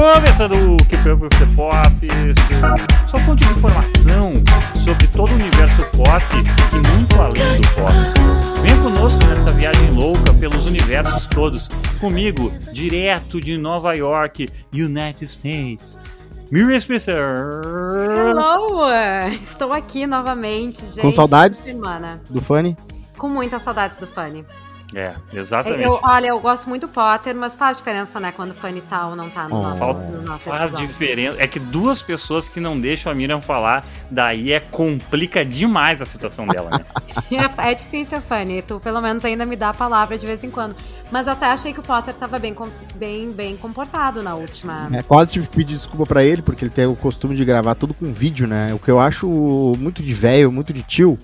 Começando o que você pop, sua fonte de informação sobre todo o universo pop e muito além do pop. Venha conosco nessa viagem louca pelos universos todos, comigo, direto de Nova York, United States. Miriam Spencer! Hello! Estou aqui novamente, gente. Com saudades? Semana. Do Funny? Com muitas saudades do Funny. É, exatamente. Eu, olha, eu gosto muito do Potter, mas faz diferença, né? Quando o Funny tá ou não tá no Oh. nosso, no nosso Faz episódio. diferença. É que duas pessoas que não deixam a Miriam falar, daí é complica demais a situação dela, né? É, é difícil, Funny. Tu pelo menos ainda me dá a palavra de vez em quando. Mas eu até achei que o Potter tava bem, bem, bem comportado na última. É, quase tive que pedir desculpa pra ele, porque ele tem o costume de gravar tudo com vídeo, né? O que eu acho muito de velho, muito de tio.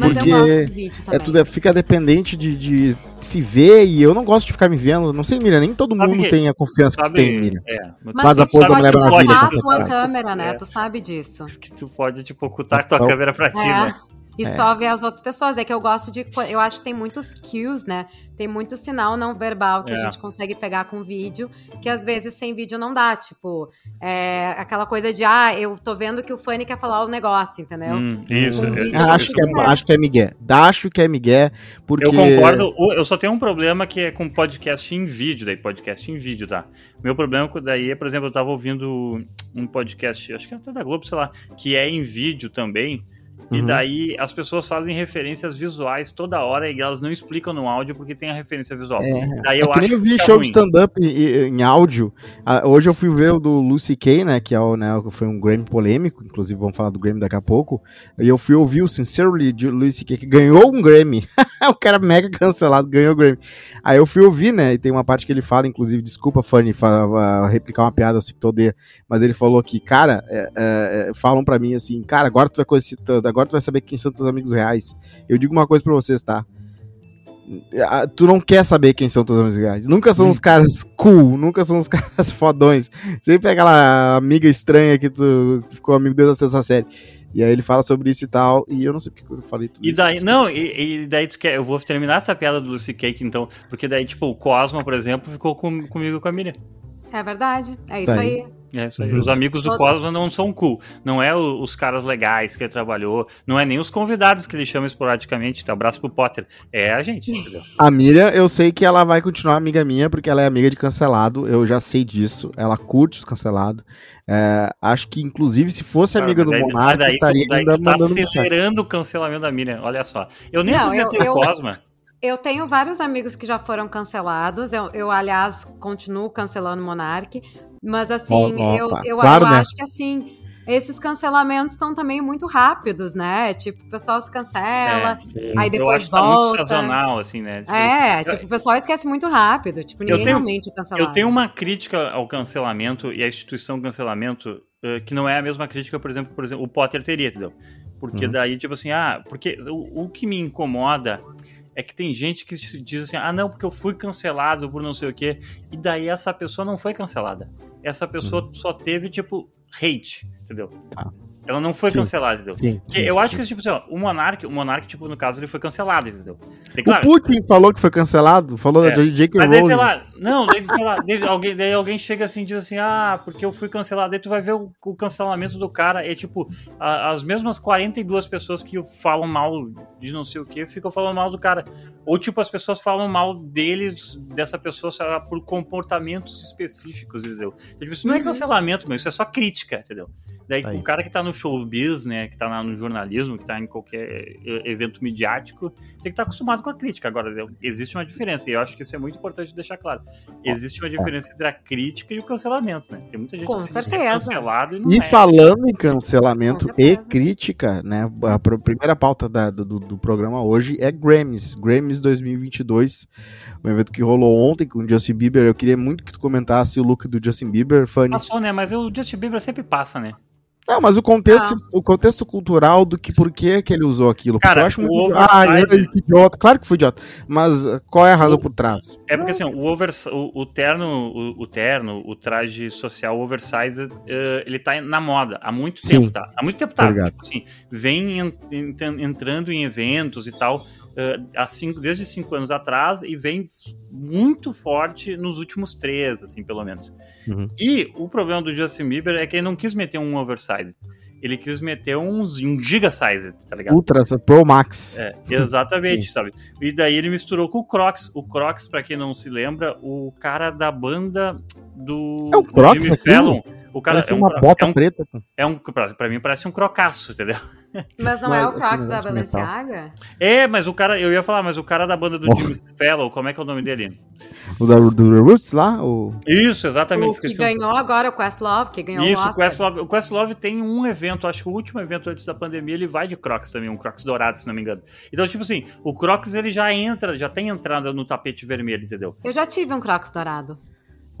Mas porque eu gosto do vídeo É tudo, é- fica dependente de, de se ver e eu não gosto de ficar me vendo. Não sei, Miriam, nem todo Sabe mundo que- tem a confiança que Sabe? tem, Miriam. É. Mas Faz a tu pose da pode Mulher Maravilha, ocultar com a tua câmera, né? É. Tu sabe disso. Que tu pode, tipo, ocultar a tua Então- câmera pra ti, É. né? E só ver as outras pessoas. É que eu gosto de. Eu acho que tem muitos cues, né? Tem muito sinal não verbal que É. a gente consegue pegar com vídeo, que às vezes sem vídeo não dá. Tipo, é, aquela coisa de, ah, eu tô vendo que o Fanny quer falar o negócio, entendeu? Hum, isso. É- vídeo, Ah, acho, isso- que é, acho que é Miguel. Acho que é Miguel, porque. Eu concordo. Eu só tenho um problema que é com podcast em vídeo, daí podcast em vídeo, tá? Meu problema daí é, por exemplo, eu tava ouvindo um podcast, acho que é até da Globo, sei lá, que é em vídeo também. E Uhum. daí as pessoas fazem referências visuais toda hora e elas não explicam no áudio porque tem a referência visual. Daí É eu que acho nem eu vi show ruim. de stand-up em, em áudio. Ah, hoje eu fui ver o do Lucy Kay, né? Que é o, né, que foi um Grammy polêmico. Inclusive, vamos falar do Grammy daqui a pouco. E eu fui ouvir o Sincerely de Lucy Kay, que ganhou um Grammy. o cara mega cancelado, ganhou o Grammy. Aí eu fui ouvir, né? E tem uma parte que ele fala, inclusive, desculpa, Fanny, fa- fa- replicar uma piada, eu sei que odeia. Mas ele falou que, cara, é, é, é, falam pra mim assim, cara, agora tu vai conhecer, agora tu vai saber quem são teus amigos reais. Eu digo uma coisa pra vocês, tá? Tu não quer saber quem são teus amigos reais. Nunca são os caras cool, nunca são os caras fodões. Sempre é aquela amiga estranha que tu ficou amigo desde a sexta série. E aí ele fala sobre isso e tal, e eu não sei porque eu falei tudo E isso. daí, não, e, e daí tu quer, eu vou terminar essa piada do Lucy Cake, então, porque daí, tipo, o Cosma, por exemplo, ficou com, comigo e com a Miriam. É verdade. É isso Tá aí. aí. É isso aí. Uhum. Os amigos do Cosma não são cool. Não é o- os caras legais que ele trabalhou. Não é nem os convidados que ele chama esporadicamente. Tá? Abraço pro Potter. É a gente, entendeu? A Miriam, eu sei que ela vai continuar amiga minha, porque ela é amiga de cancelado, eu já sei disso. Ela curte os cancelados. É, acho que, inclusive, se fosse amiga do daí- Monarca, daí estaria daí ainda tu tá mandando mensagem. acelerando o cancelamento da Miriam. Olha só. Eu nem Não, apresentei eu- o eu- Cosma. Eu tenho vários amigos que já foram cancelados. Eu, eu, aliás, continuo cancelando o Monark. Mas, assim, Ó, eu, eu, Claro, eu né? acho que, assim, esses cancelamentos estão também muito rápidos, né? Tipo, o pessoal se cancela. É, aí eu depois acho que tá muito volta. sazonal, assim, né? Tipo, É, eu- tipo, o pessoal esquece muito rápido. Tipo, ninguém tenho- realmente é cancelado. Eu tenho uma crítica ao cancelamento e à instituição cancelamento eh, que não é a mesma crítica, por exemplo, por exemplo, o Potter teria, entendeu? Porque Uhum. daí, tipo assim, ah, porque o, o que me incomoda é que tem gente que diz assim, ah, não, porque eu fui cancelado por não sei o quê, e daí essa pessoa não foi cancelada. Essa pessoa só teve, tipo, hate, entendeu? Tá. Ela não foi Sim. cancelada, entendeu? Sim, sim, eu acho sim. que, tipo assim, ó, o Monark, o Monark, tipo, no caso, ele foi cancelado, entendeu? O claro, Putin falou que foi cancelado, falou É. da J.K. mas daí, sei lá, não, daí, sei lá, daí alguém, daí alguém chega assim e diz assim, ah, porque eu fui cancelado. Daí tu vai ver o, o cancelamento do cara, é tipo, a- as mesmas 42 pessoas que falam mal de não sei o que, ficam falando mal do cara. Ou tipo, as pessoas falam mal dele, dessa pessoa, sei lá, por comportamentos específicos, entendeu? Então, tipo, isso não é Uhum. cancelamento, mas isso é só crítica, entendeu? Daí Aí. o cara que tá no showbiz, né, que tá no jornalismo, que tá em qualquer eh, evento midiático, tem que estar acostumado com a crítica. Agora, existe uma diferença, e eu acho que isso é muito importante deixar claro. Existe uma diferença entre a crítica e o cancelamento, né? Tem muita gente Com que certeza. é cancelado e não E é. falando em cancelamento e crítica, né? A pr- primeira pauta da- do, do programa hoje é Grammys. Grammys 2022. Um evento que rolou ontem com o Justin Bieber. Eu queria muito que tu comentasse o look do Justin Bieber, Fanny. Passou, né? Mas o Justin Bieber sempre passa, né? Não, mas o contexto, o contexto cultural do que por que, que ele usou aquilo. Porque Cara, eu acho o muito. Ah, ele- que idiota. Claro que foi idiota. Mas uh, qual é a razão O- por trás? É porque assim, o, overs, o, o terno, o, o terno, o traje social o oversize, eh, ele tá na moda há muito Sim. tempo, tá? Há muito tempo tá. Tipo assim, vem en- en- entrando em eventos e tal. Uh, há cinco, desde cinco anos atrás e vem muito forte nos últimos três, assim, pelo menos. Uhum. E o problema do Justin Bieber é que ele não quis meter um oversize. Ele quis meter uns, um giga size, tá ligado? Ultra, Pro Max. É, exatamente, sabe? E daí ele misturou com o Crocs. O Crocs, pra quem não se lembra, o cara da banda do, é o Crocs Jimmy Fallon. O cara parece é um, uma bota é um, preta. É um, pra, pra, mim parece um crocaço, entendeu? Mas não, é o Crocs da Balenciaga? É, mas o cara, eu ia falar, mas o cara da banda do oh. Jimmy Fallon, como é que é o nome dele? O da, do Roots lá? O... Isso, exatamente. O que ganhou agora, o Questlove, que ganhou Isso, o Oscar. Questlove, o Questlove tem um evento, acho que o último evento antes da pandemia, ele vai de Crocs também, um Crocs dourado, se não me engano. Então, tipo assim, o Crocs ele já entra, já tem entrada no tapete vermelho, entendeu? Eu já tive um Crocs dourado.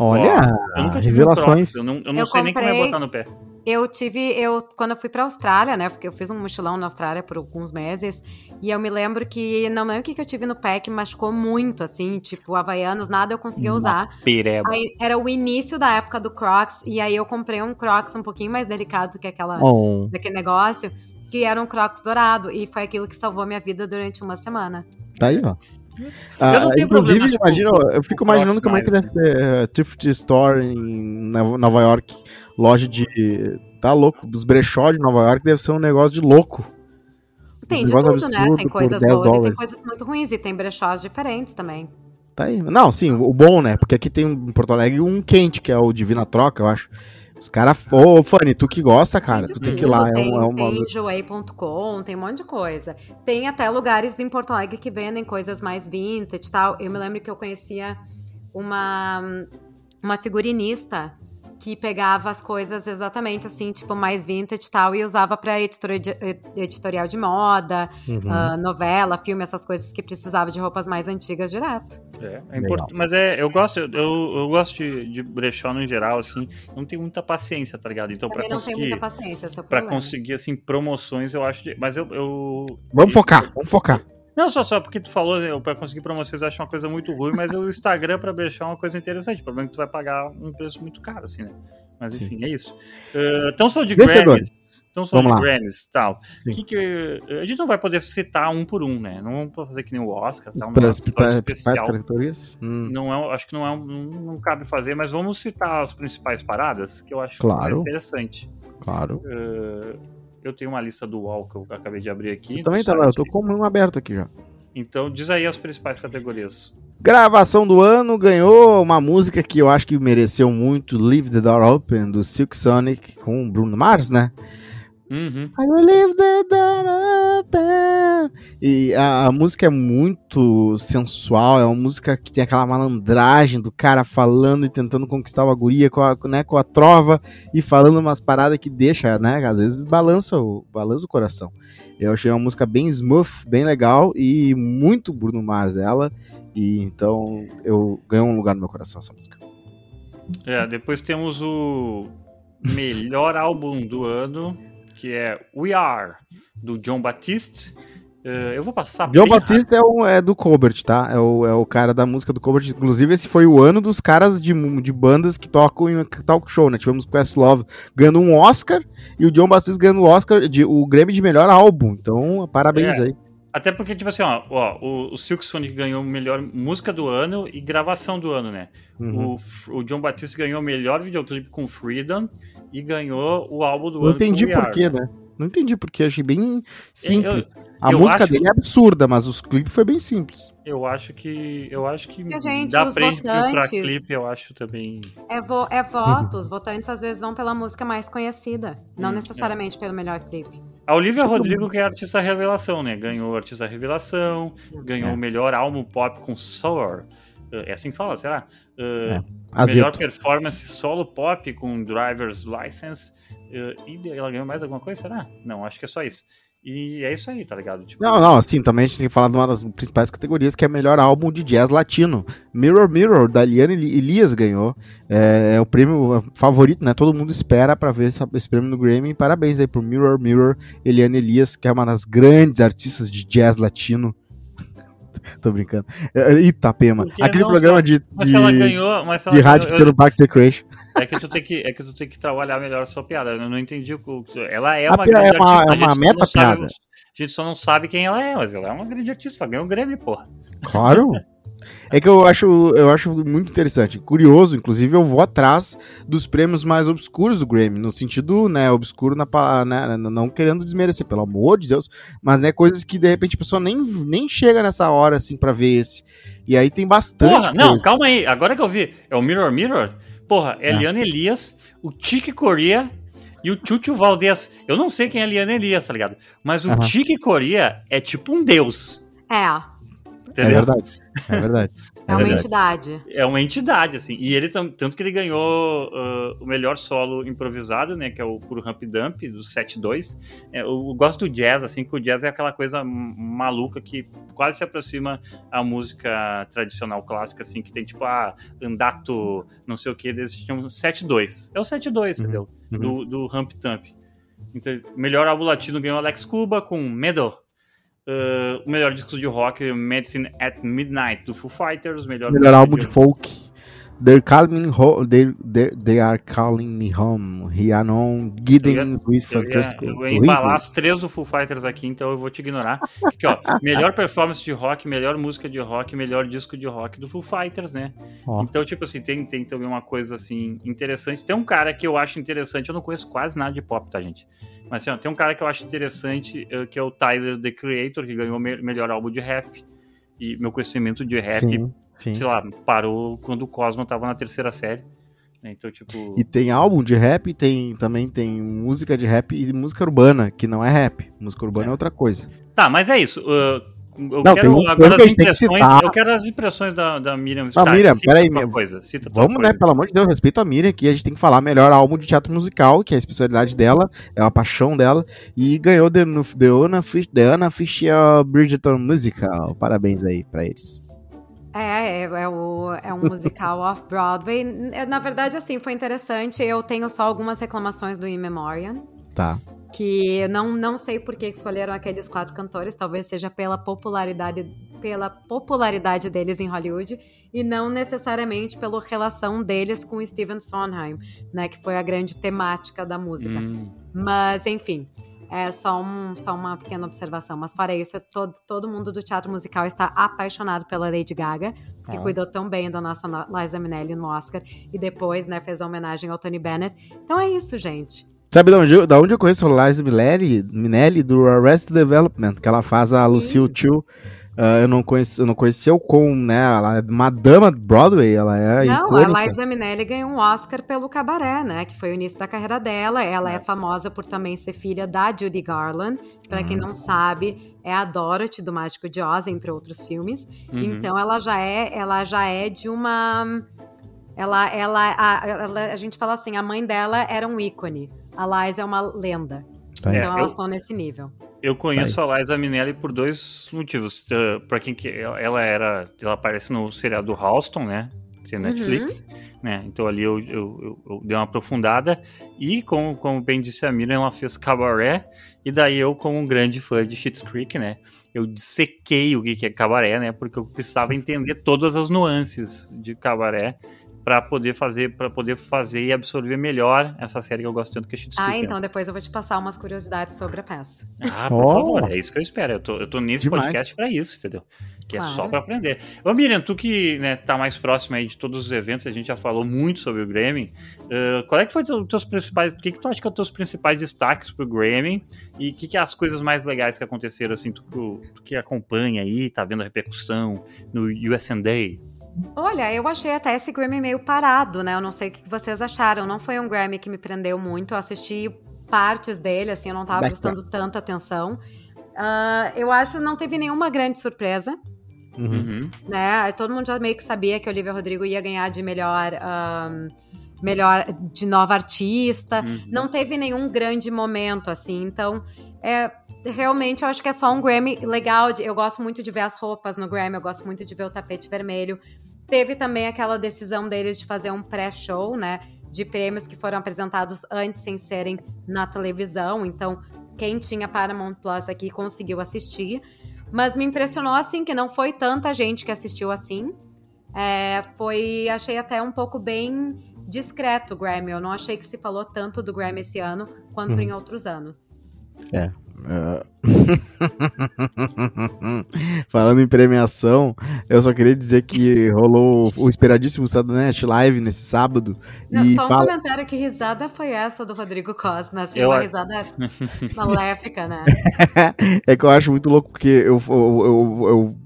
Olha, eu nunca tive revelações. Um eu não, eu não eu sei comprei, nem como é botar no pé. Eu tive, eu quando eu fui pra Austrália, né? Porque eu fiz um mochilão na Austrália por alguns meses. E eu me lembro que, não lembro o que, que eu tive no pé que machucou muito, assim, tipo, Havaianos, nada eu conseguia usar. Pereba. Aí, era o início da época do Crocs. E aí eu comprei um Crocs um pouquinho mais delicado que aquela, oh. daquele negócio. Que era um Crocs dourado. E foi aquilo que salvou minha vida durante uma semana. Tá aí, ó. Ah, inclusive, imagina, eu fico imaginando como é que deve ser uh, thrift store em Nova York, loja de. Tá louco, dos brechó de Nova York deve ser um negócio de louco. Tem um de tudo, né? Tem coisas boas dólares. e tem coisas muito ruins, e tem brechós diferentes também. Tá aí. Não, sim, o bom, né? Porque aqui tem em Porto Alegre um quente, que é o Divina Troca, eu acho. Os caras. Ô, Fanny, tu que gosta, cara, tu tem que ir lá. Tem, é um, é uma... tem enjoei.com, tem um monte de coisa. Tem até lugares em Porto Alegre que vendem coisas mais vintage e tal. Eu me lembro que eu conhecia uma, uma figurinista que pegava as coisas exatamente assim, tipo, mais vintage e tal, e usava pra editorial de moda, uhum. uh, novela, filme, essas coisas que precisava de roupas mais antigas direto. É, é importante, mas é, eu gosto, eu, eu gosto de, de brechó no geral, assim, não tenho muita paciência, tá ligado? Então, Também pra não conseguir, tenho muita paciência, é pra conseguir, assim, promoções, eu acho, de, mas eu, eu... Vamos focar, vamos focar. Não, só, só porque tu falou, eu, pra conseguir promoções eu acho uma coisa muito ruim, mas o Instagram pra brechó é uma coisa interessante. O problema é que tu vai pagar um preço muito caro, assim, né? Mas enfim, Sim. é isso. Uh, então só de Grammys. Então só de Grammys tal. Que que, a gente não vai poder citar um por um, né? Não vamos fazer que nem o Oscar. Tal, não é principais categorias? Hum. Não é, acho que não, é não cabe fazer, mas vamos citar as principais paradas, que eu acho claro. interessante. Claro. Uh, eu tenho uma lista do UOL que eu acabei de abrir aqui. Eu também tá lá, eu tô com um aberto aqui já. Então diz aí as principais categorias. Gravação do ano ganhou uma música que eu acho que mereceu muito, Leave the Door Open, do Silk Sonic, com o Bruno Mars, né? Uhum. I will leave the door open. E a, a, música é muito sensual, é uma música que tem aquela malandragem do cara falando e tentando conquistar a guria com a, né, com a trova e falando umas paradas que deixa, né? Às vezes balança o, balança o coração. Eu achei uma música bem smooth, bem legal e muito Bruno Mars ela. E então eu ganhou um lugar no meu coração essa música. É, depois temos o melhor álbum do ano, que é We Are, do John Batiste. Uh, eu vou passar John Batiste é, o, é do Colbert, tá? É o, é o cara da música do Colbert. Inclusive, esse foi o ano dos caras de, de bandas que tocam em talk show, né? Tivemos Questlove ganhando um Oscar e o John Batiste ganhando o Oscar, de, o Grammy de melhor álbum. Então, parabéns é. aí. Até porque, tipo assim, ó, ó o, o Silk Sonic ganhou melhor música do ano e gravação do ano, né? Uhum. O, o John Batiste ganhou melhor videoclipe com Freedom e ganhou o álbum do Não ano. Não entendi por quê, né? Não entendi porque achei bem simples. Eu, a eu música dele é absurda, mas os clipes foi bem simples. Eu acho que eu acho que gente, dá prêmio pra clipe, eu acho também. É, vo é votos, votantes às vezes vão pela música mais conhecida, não hum, necessariamente é. pelo melhor clipe. A Olivia Rodrigo, que é artista revelação, né? Ganhou artista revelação, ganhou o é. melhor álbum pop com Sour. É assim que fala, será? Uh, é. Melhor performance solo pop com Driver's License. Uh, e ela ganhou mais alguma coisa, será? Não, acho que é só isso. E é isso aí, tá ligado? Tipo... Não, não, assim, também a gente tem que falar de uma das principais categorias, que é melhor álbum de jazz latino. Mirror Mirror, da Liane Elias ganhou. É, é, o prêmio favorito, né? Todo mundo espera para ver esse, esse, prêmio no Grammy. Parabéns aí pro Mirror Mirror, Eliane Elias, que é uma das grandes artistas de jazz latino. Tô brincando. É, Itapema. Porque Aquele não, programa de, de, ela ganhou, mas ela de rádio que ganhou, tem no Parque Recreation. é que tu tem que é que tu tem que trabalhar melhor a sua piada. Eu não entendi o o- ela é uma piada grande é uma- artista, é uma só não meta-piada. sabe- A gente só não sabe quem ela é, mas ela é uma grande artista, ela ganhou o Grêmio, porra. Claro. É que eu acho, eu acho muito interessante. Curioso, inclusive, eu vou atrás dos prêmios mais obscuros do Grammy, no sentido, né, obscuro na né, não querendo desmerecer, pelo amor de Deus, mas né, coisas que de repente a pessoa nem, nem chega nessa hora assim pra ver esse. E aí tem bastante. Porra, não, coisa. calma aí. Agora que eu vi, é o Mirror Mirror? Porra, é É. Eliana Elias, o Tique Coria e o Chucho Valdez. Eu não sei quem é Eliana Elias, tá ligado? Mas o Aham. Tique Coria é tipo um deus. É, É Entendeu? verdade. É verdade. é, uma verdade. entidade. É uma entidade, assim. E ele, tanto que ele ganhou ah, o melhor solo improvisado, né? Que é o Puro Hump Dump, do 7-2. É, eu, eu gosto do jazz, assim, que o jazz é aquela coisa maluca que quase se aproxima à música tradicional clássica, assim, que tem tipo, ah, andato, não sei o que, eles chamam 7-2. É o 7-2, Uhum, entendeu? uhum. Do, do Hump Dump. Então, melhor álbum latino ganhou Alex Cuba com Medo. Ah, o melhor disco de rock, Medicine at Midnight, do Foo Fighters. Melhor, Melhor álbum de folk. They're calling me home. They, they, they are calling me home. Rihanna, Giddens with Eu ia, Fantastic. eu ia embalar as três do Foo Fighters aqui, então eu vou te ignorar. Aqui, ó, melhor performance de rock, melhor música de rock, melhor disco de rock do Foo Fighters, né? Ó. Então, tipo assim, tem, tem também uma coisa assim interessante. Tem um cara que eu acho interessante, eu não conheço quase nada de pop, tá, gente? Mas assim, ó, tem um cara que eu acho interessante, eh, que é o Tyler The Creator, que ganhou o me- melhor álbum de rap. E meu conhecimento de rap, Sim, sim. sei lá, parou quando o Cosmo tava na terceira série. né? Então, tipo. E tem álbum de rap, tem também tem música de rap e música urbana, que não é rap. Música urbana é, É. outra coisa. Tá, mas é isso. uh, eu Não, quero um agora que as que impressões. citar. Eu quero as impressões da, da Miriam. Ah, Miriam, cita peraí, meu- coisa, Vamos, né? coisa. Pelo amor de Deus, respeito a Miriam, que a gente tem que falar melhor álbum de teatro musical, que é a especialidade dela, é a paixão dela, e ganhou The, The, Anna, Fish, The Anna Fisher Bridgerton Musical. Parabéns aí pra eles. É, é, é, o, é um musical off-Broadway. N- Na verdade, assim, foi interessante. Eu tenho só algumas reclamações do In Memoriam. Tá. que eu não, não sei por que escolheram aqueles quatro cantores, talvez seja pela popularidade pela popularidade deles em Hollywood e não necessariamente pela relação deles com Stephen Sondheim, né, que foi a grande temática da música. Hum, Mas, enfim, é só, um, só uma pequena observação. Mas fora isso, todo, todo mundo do teatro musical está apaixonado pela Lady Gaga, que Ah. cuidou tão bem da nossa Liza Minnelli no Oscar e depois, né, fez a homenagem ao Tony Bennett. Então é isso, gente. Sabe de onde, eu- da onde eu conheço a Liza Minelli, Minelli do Arrested Development, que ela faz a Lucille Chu. Ah, eu não conheci, eu não conhecia o com, né? Ela é uma dama Broadway, ela é Não, icônica. a Liza Minnelli ganhou um Oscar pelo Cabaré, né? Que foi o início da carreira dela. Ela é famosa por também ser filha da Judy Garland. Pra quem não sabe, é a Dorothy do Mágico de Oz, entre outros filmes. uhum. Então ela já é, ela já é de uma ela, ela, a, ela- a gente fala assim, a mãe dela era um ícone. A Liza é uma lenda. Tá aí. Então É, elas estão nesse nível. Eu conheço a Liza Minnelli por dois motivos. Uh, pra quem que ela ela era, ela aparece no seriado Halston, né? Que é Uhum. Netflix, né? Então ali eu, eu, eu- eu dei uma aprofundada e como, como bem disse a Miriam, ela fez cabaré e daí eu como um grande fã de Schitt's Creek, né? Eu dissequei o que que é cabaré, né? Porque eu precisava entender todas as nuances de cabaré para poder fazer para poder fazer e absorver melhor essa série que eu gosto tanto que é Schitt's Ah, então depois eu vou te passar umas curiosidades sobre a peça. Ah, por Oh. favor, é isso que eu espero. Eu tô, eu tô nesse Demais. podcast pra isso, entendeu? Que é Claro. só pra aprender. Ô, Miriam, tu que né, tá mais próximo aí de todos os eventos, a gente já falou muito sobre o Grammy. uh, qual é que foi os teus principais. O que, que tu acha que são os teus principais destaques pro Grammy? E o que, que é as coisas mais legais que aconteceram, assim, tu, tu que acompanha aí, tá vendo a repercussão no USA Olha, eu achei até esse Grammy meio parado, né? Eu não sei o que vocês acharam. Não foi um Grammy que me prendeu muito. Eu assisti partes dele, assim, eu não tava Background. prestando tanta atenção. Ah, eu acho que não teve nenhuma grande surpresa, Uhum. Uhum. né? Todo mundo já meio que sabia que Olivia Rodrigo ia ganhar de melhor. ahn, melhor de nova artista. Uhum. Não teve nenhum grande momento, assim. Então, é, realmente, eu acho que é só um Grammy legal. de- eu gosto muito de ver as roupas no Grammy, eu gosto muito de ver o tapete vermelho. Teve também aquela decisão deles de fazer um pré-show, né? De prêmios que foram apresentados antes, sem serem na televisão. Então, quem tinha Paramount Plus aqui conseguiu assistir. Mas me impressionou, assim, que não foi tanta gente que assistiu assim. É, foi, achei até um pouco bem discreto o Grammy. Eu não achei que se falou tanto do Grammy esse ano quanto hum. em outros anos. É. Uh... Falando em premiação, eu só queria dizer que rolou o esperadíssimo Saturday Live nesse sábado. Não, e só um fala... comentário: que risada foi essa do Rodrigo Cosma? Assim, eu... uma risada maléfica, né? é que eu acho muito louco, porque eu, eu, eu, eu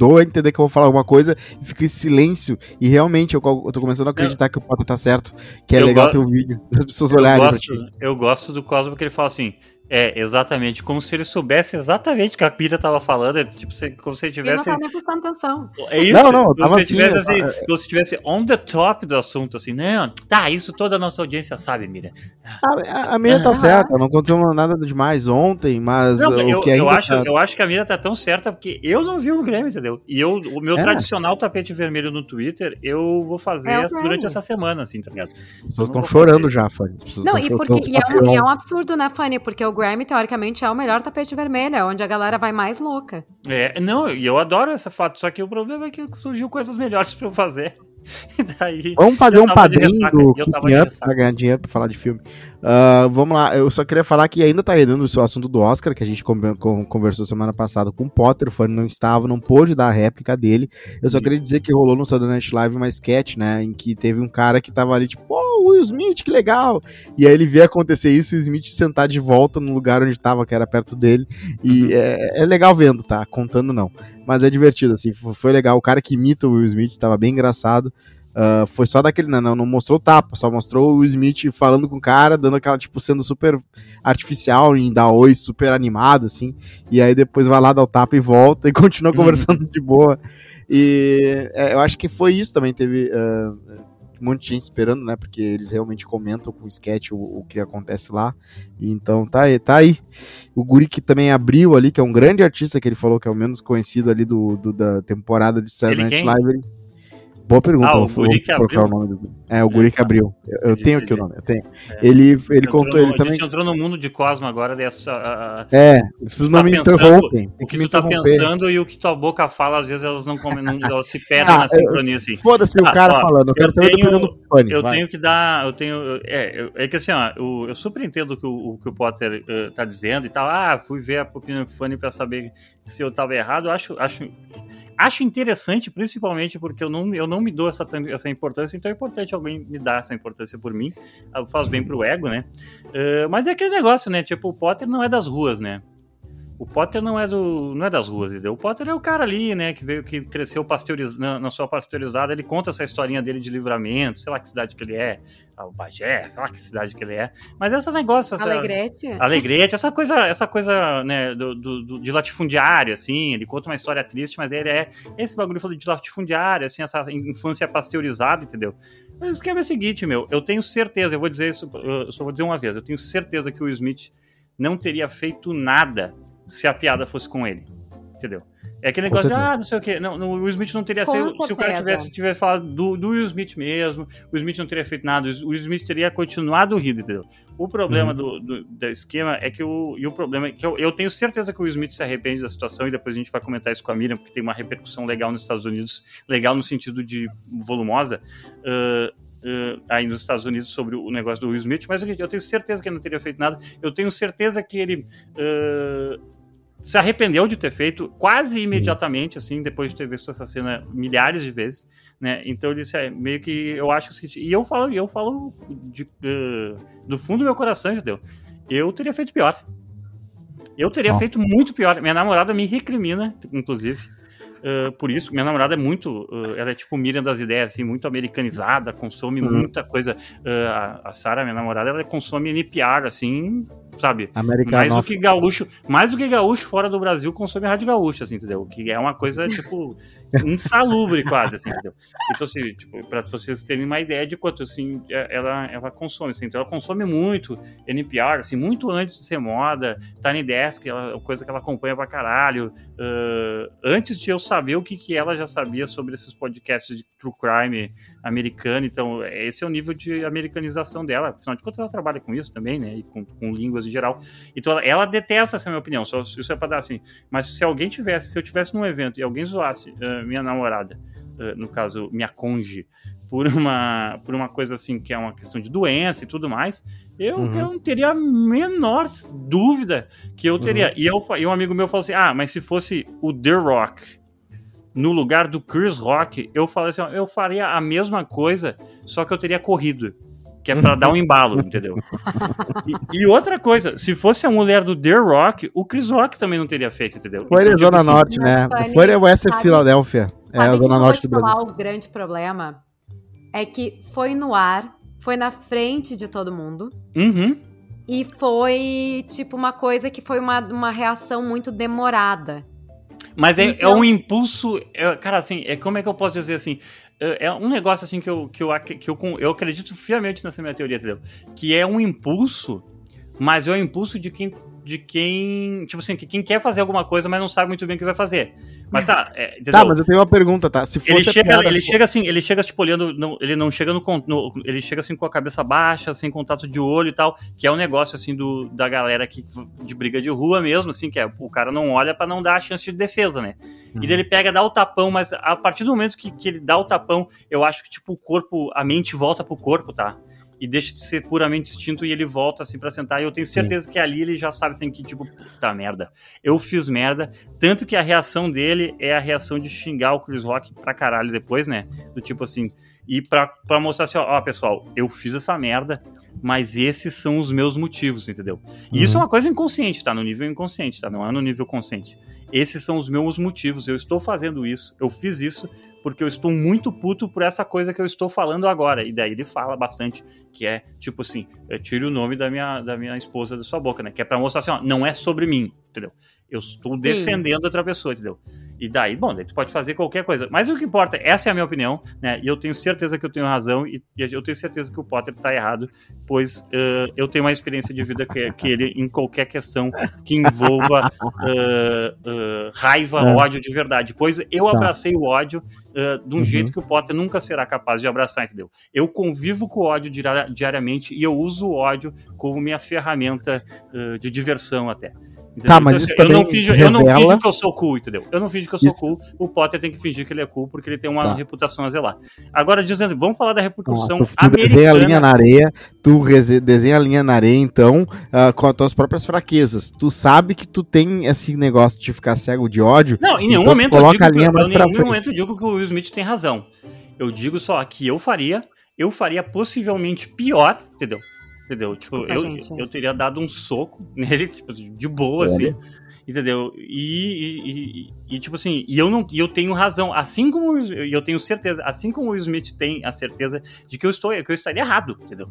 dou a entender que eu vou falar alguma coisa e fico em silêncio. E realmente eu, eu tô começando a acreditar eu, que o Potter tá certo, que é legal ter o vídeo, as pessoas olharem. Gosto, eu gosto do Cosmo porque ele fala assim: é, exatamente. Como se ele soubesse exatamente o que a Pira tava falando. É, tipo, como se ele tivesse. Ele não tá prestando atenção. É isso. Não, não, como se tivesse assim, assim como se tivesse on the top do assunto, assim, não, tá, isso toda a nossa audiência sabe, Mira. A, a, a Mira tá certa, não aconteceu nada demais ontem, mas não, o eu, que ainda eu acho, tá... eu acho que a Mira tá tão certa porque eu não vi o Grêmio, entendeu? E eu, o meu é. tradicional tapete vermelho no Twitter, eu vou fazer é durante essa semana, assim, tá ligado? As pessoas estão chorando fazer. já, Fanny. Não, e, porque, e, é um, e é um absurdo, né, Fanny? Porque o Grammy, teoricamente, é o melhor tapete vermelho, é onde a galera vai mais louca. É, não, e eu adoro essa foto, só que o problema é que surgiu coisas melhores pra eu fazer. Daí, Vamos fazer um padrinho do Keeping Up pra ganhar dinheiro pra falar de filme. Uh, vamos lá, eu só queria falar que ainda tá rendendo o assunto do Oscar, que a gente conversou semana passada com o Potter, o fã não estava, não pôde dar a réplica dele. Eu só queria dizer que rolou no Saturday Night Live uma sketch, né, em que teve um cara que tava ali, tipo, oh, Will Smith, que legal! E aí ele vê acontecer isso e o Smith sentar de volta no lugar onde tava, que era perto dele. E uhum. é, é legal vendo, tá? Contando não. Mas é divertido, assim, foi legal. O cara que imita o Will Smith tava bem engraçado. Uh, foi só daquele. Não, não, não mostrou tapa, só mostrou o Smith falando com o cara, dando aquela, tipo, sendo super artificial em dar oi, super animado, assim. E aí depois vai lá, dá o tapa e volta e continua uhum. conversando de boa. E é, eu acho que foi isso também. Teve uh, um monte de gente esperando, né? Porque eles realmente comentam com o sketch o, o, que acontece lá. E então tá aí, tá aí. O Guri que também abriu ali, que é um grande artista que ele falou que é o menos conhecido ali do, do da temporada de Silent Live. Boa pergunta. Ah, o Guri que abriu. O nome do... É, o Guri é, que abriu. Eu, eu tenho aqui o nome, eu tenho. É. Ele, ele contou, no, ele também... A gente entrou no mundo de Cosmo agora, dessa... É, vocês não tá me interrompem. O que tu tá pensando e o que tua boca fala, às vezes elas não, comem, não elas se perdem ah, na sincronia, assim. Foda-se o ah, cara ó, falando, eu quero saber tenho, do Pane, Eu vai. tenho que dar, eu tenho... É, é que assim, ó, eu, eu super entendo o que o, o, que o Potter uh, tá dizendo e tal. Ah, fui ver a opinião do Fanny pra saber se eu tava errado. Eu acho... acho acho interessante, principalmente porque eu não, eu não me dou essa, essa importância, então é importante alguém me dar essa importância por mim. Faz bem pro ego, né? Uh, mas é aquele negócio, né? Tipo, o Potter não é das ruas, né? O Potter não é, do, não é das ruas, entendeu? O Potter é o cara ali, né, que veio, que cresceu pasteuriz, na, na, sua pasteurizada. Ele conta essa historinha dele de livramento, sei lá que cidade que ele é, ah, o Bagé, sei lá que cidade que ele é. Mas esse negócio. Essa, Alegrete. Alegrete, essa coisa, essa coisa, né, do, do, do, de latifundiário, assim. Ele conta uma história triste, mas ele é esse bagulho falou de latifundiário, assim, essa infância pasteurizada, entendeu? Mas o esquema é o seguinte, meu, eu tenho certeza, eu vou dizer isso, só vou dizer uma vez, eu tenho certeza que o Smith não teria feito nada se a piada fosse com ele. Entendeu? É aquele negócio de, ah, não sei o quê. Não, o Will Smith não teria sido. Se o cara tivesse, tivesse falado do, do Will Smith mesmo, o Will Smith não teria feito nada, o Will Smith teria continuado rindo, entendeu? O problema uhum. do, do, do, esquema é que o. E o problema é que eu, eu, tenho certeza que o Will Smith se arrepende da situação, e depois a gente vai comentar isso com a Miriam, porque tem uma repercussão legal nos Estados Unidos, legal no sentido de volumosa. Uh, Uh, aí nos Estados Unidos sobre o negócio do Will Smith, mas eu, eu tenho certeza que ele não teria feito nada. Eu tenho certeza que ele uh, se arrependeu de ter feito quase imediatamente, assim, depois de ter visto essa cena milhares de vezes, né? Então ele disse, é, meio que eu acho que e eu falo, eu falo de, do fundo do meu coração, entendeu? Eu teria feito pior. Eu teria feito muito pior. Minha namorada me recrimina, inclusive. Uh, por isso, minha namorada é muito. Uh, ela é tipo Miriam das ideias, assim, muito americanizada, consome uhum. muita coisa. Uh, a, a Sara, minha namorada, ela consome NPR, assim, sabe? Americano. Mais do que gaúcho, mais do que gaúcho fora do Brasil consome rádio gaúcho, assim, entendeu? Que é uma coisa, tipo, insalubre quase, assim, entendeu? Então, assim, tipo, pra vocês terem uma ideia de quanto, assim, é, ela, ela consome, assim, então ela consome muito NPR, assim, muito antes de ser moda, Tiny Desk, ela, coisa que ela acompanha pra caralho. antes de eu saber o que, que ela já sabia sobre esses podcasts de true crime americana, então esse é o nível de americanização dela. Afinal de contas, ela trabalha com isso também, né? E com, com línguas em geral. Então ela, ela detesta essa é minha opinião, só isso é para dar assim. Mas se alguém tivesse, se eu tivesse num evento e alguém zoasse uh, minha namorada, uh, no caso, minha conge, por uma, por uma coisa assim que é uma questão de doença e tudo mais, eu, uhum. eu não teria a menor dúvida que eu teria. Uhum. E, eu, e um amigo meu falou assim: ah, mas se fosse o The Rock no lugar do Chris Rock, eu falei assim: eu faria a mesma coisa, só que eu teria corrido. Que é pra dar um embalo, entendeu? E, e, outra coisa, se fosse a mulher do The Rock, o Chris Rock também não teria feito, entendeu? Foi então, tipo Zona assim, Norte, né? Foi o West Filadélfia. É a Zona Norte do Brasil. O grande problema é que foi no ar, foi na frente de todo mundo. Uhum. E foi, tipo, uma coisa que foi uma, uma reação muito demorada. Mas é, então... é um impulso. É, cara, assim, é como é que eu posso dizer assim? É, é um negócio assim que eu, que eu, que eu, eu acredito fiamente nessa minha teoria, entendeu? Que é um impulso, mas é o um impulso de quem. De quem. Tipo assim, que quem quer fazer alguma coisa, mas não sabe muito bem o que vai fazer. Mas tá. É, tá, mas eu tenho uma pergunta, tá? Se fosse ele chega, piada, ele chega assim, ele chega tipo olhando, não, ele não chega no, no, ele chega assim com a cabeça baixa, sem contato de olho e tal, que é um negócio assim do da galera que de briga de rua mesmo, assim, que é o cara não olha para não dar a chance de defesa, né? Uhum. E daí ele pega, dá o tapão, mas a partir do momento que, que ele dá o tapão, eu acho que tipo o corpo, a mente volta pro corpo, tá? E deixa de ser puramente instinto e ele volta assim para sentar. E eu tenho certeza Sim. que ali ele já sabe assim que, tipo, puta merda, eu fiz merda. Tanto que a reação dele é a reação de xingar o Chris Rock pra caralho depois, né? Do tipo assim. E pra, pra mostrar assim, ó, ó pessoal, eu fiz essa merda, mas esses são os meus motivos, entendeu? E uhum. isso é uma coisa inconsciente, tá? No nível inconsciente, tá? Não é no nível consciente. Esses são os meus motivos, eu estou fazendo isso, eu fiz isso porque eu estou muito puto por essa coisa que eu estou falando agora. E daí ele fala bastante, que é tipo assim, tire o nome da minha, da minha esposa da sua boca, né? Que é pra mostrar assim, ó, não é sobre mim, entendeu? Eu estou Sim. defendendo outra pessoa, entendeu? E daí, bom, daí tu pode fazer qualquer coisa. Mas o que importa, essa é a minha opinião, né? E eu tenho certeza que eu tenho razão e, e eu tenho certeza que o Potter tá errado, pois uh, eu tenho uma experiência de vida que, que ele em qualquer questão que envolva uh, uh, raiva, é. ódio de verdade. Pois eu tá. abracei o ódio de um uhum. jeito que o Potter nunca será capaz de abraçar, entendeu? Eu convivo com o ódio diariamente e eu uso o ódio como minha ferramenta de diversão até. Entendeu? Tá, mas então, isso eu também não, finjo, revela... eu não finjo que eu sou cool, entendeu? Eu não finjo que eu sou isso... cool. O Potter tem que fingir que ele é cool porque ele tem uma tá. reputação a zelar. Agora, dizendo, vamos falar da repercussão ah, tu, tu desenha a linha na areia, tu desenha a linha na areia, então, uh, com as tuas próprias fraquezas. Tu sabe que tu tem esse negócio de ficar cego de ódio. Não, em nenhum então momento eu digo, que, eu, em nenhum momento eu digo que o Will Smith tem razão. Eu digo só que eu faria, eu faria possivelmente pior, entendeu? Entendeu? Tipo, Desculpa, eu, eu teria dado um soco nele, tipo, de boa, assim. Entendeu? E, e, e, e, tipo assim, e eu não e eu tenho razão, assim como eu tenho certeza, assim como o Will Smith tem a certeza de que eu estou que eu estaria errado, entendeu?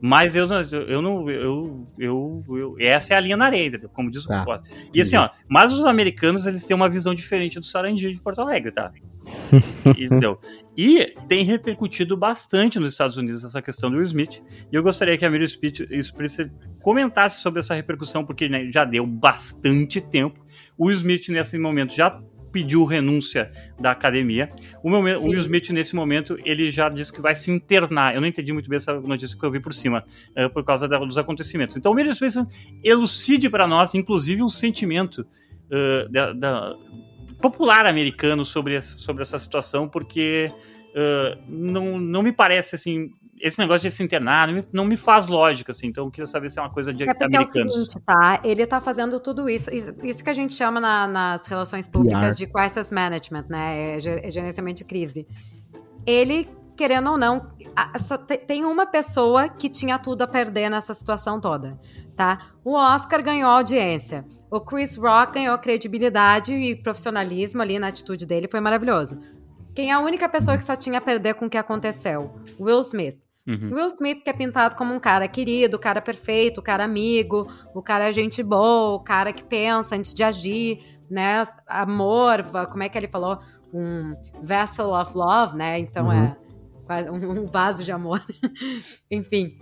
Mas eu, eu não. Eu, eu, eu, essa é a linha na areia, como diz tá. o Potter. E assim, ó, mas os americanos eles têm uma visão diferente do Sarandia de Porto Alegre, tá? Entendeu? E tem repercutido bastante nos Estados Unidos essa questão do Will Smith. E eu gostaria que a Miriam Spritzer comentasse sobre essa repercussão, porque né, já deu bastante tempo. O Will Smith, nesse momento, já pediu renúncia da academia. O, meu, o, Will Smith, nesse momento, ele já disse que vai se internar. Eu não entendi muito bem essa notícia que eu vi por cima, uh, por causa da, dos acontecimentos. Então, o Will Smith elucide para nós, inclusive, um sentimento uh, da, da, popular americano sobre, sobre essa situação, porque uh, não, não me parece assim esse negócio de se internar não me, não me, faz lógica, assim. Então eu queria saber se é uma coisa de é americanos. É o seguinte, tá? Ele tá fazendo tudo isso. Isso, isso que a gente chama na, nas relações públicas de crisis management, né? É, é gerenciamento de crise. Ele, querendo ou não, só tem uma pessoa que tinha tudo a perder nessa situação toda, tá? O Oscar ganhou audiência. O Chris Rock ganhou credibilidade e profissionalismo ali na atitude dele, foi maravilhoso. Quem é a única pessoa que só tinha a perder com o que aconteceu? Will Smith. Uhum. Will Smith que é pintado como um cara querido, o cara perfeito, o cara amigo, o cara gente boa, o cara que pensa antes de agir, né? Amor, como é que ele falou? Um vessel of love, né? Então uhum. é um vaso de amor. Enfim,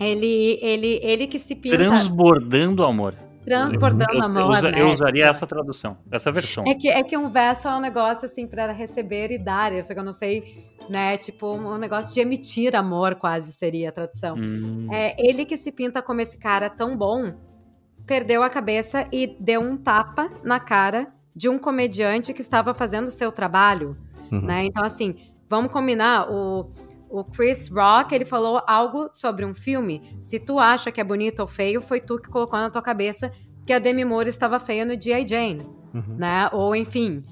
ele, ele, ele que se pinta. Transbordando amor. Transbordando eu, amor. usa- né? eu usaria essa tradução, essa versão. É que, é que um verso é um negócio assim para receber e dar. Isso que eu não sei, né? Tipo, um negócio de emitir amor, quase seria a tradução. Hum, É, ele que se pinta como esse cara tão bom, perdeu a cabeça e deu um tapa na cara de um comediante que estava fazendo o seu trabalho, Uhum. né? Então, assim, vamos combinar, o, o Chris Rock, ele falou algo sobre um filme, se tu acha que é bonito ou feio, foi tu que colocou na tua cabeça que a Demi Moore estava feia no G.I. Jane, Uhum. né? Ou, enfim...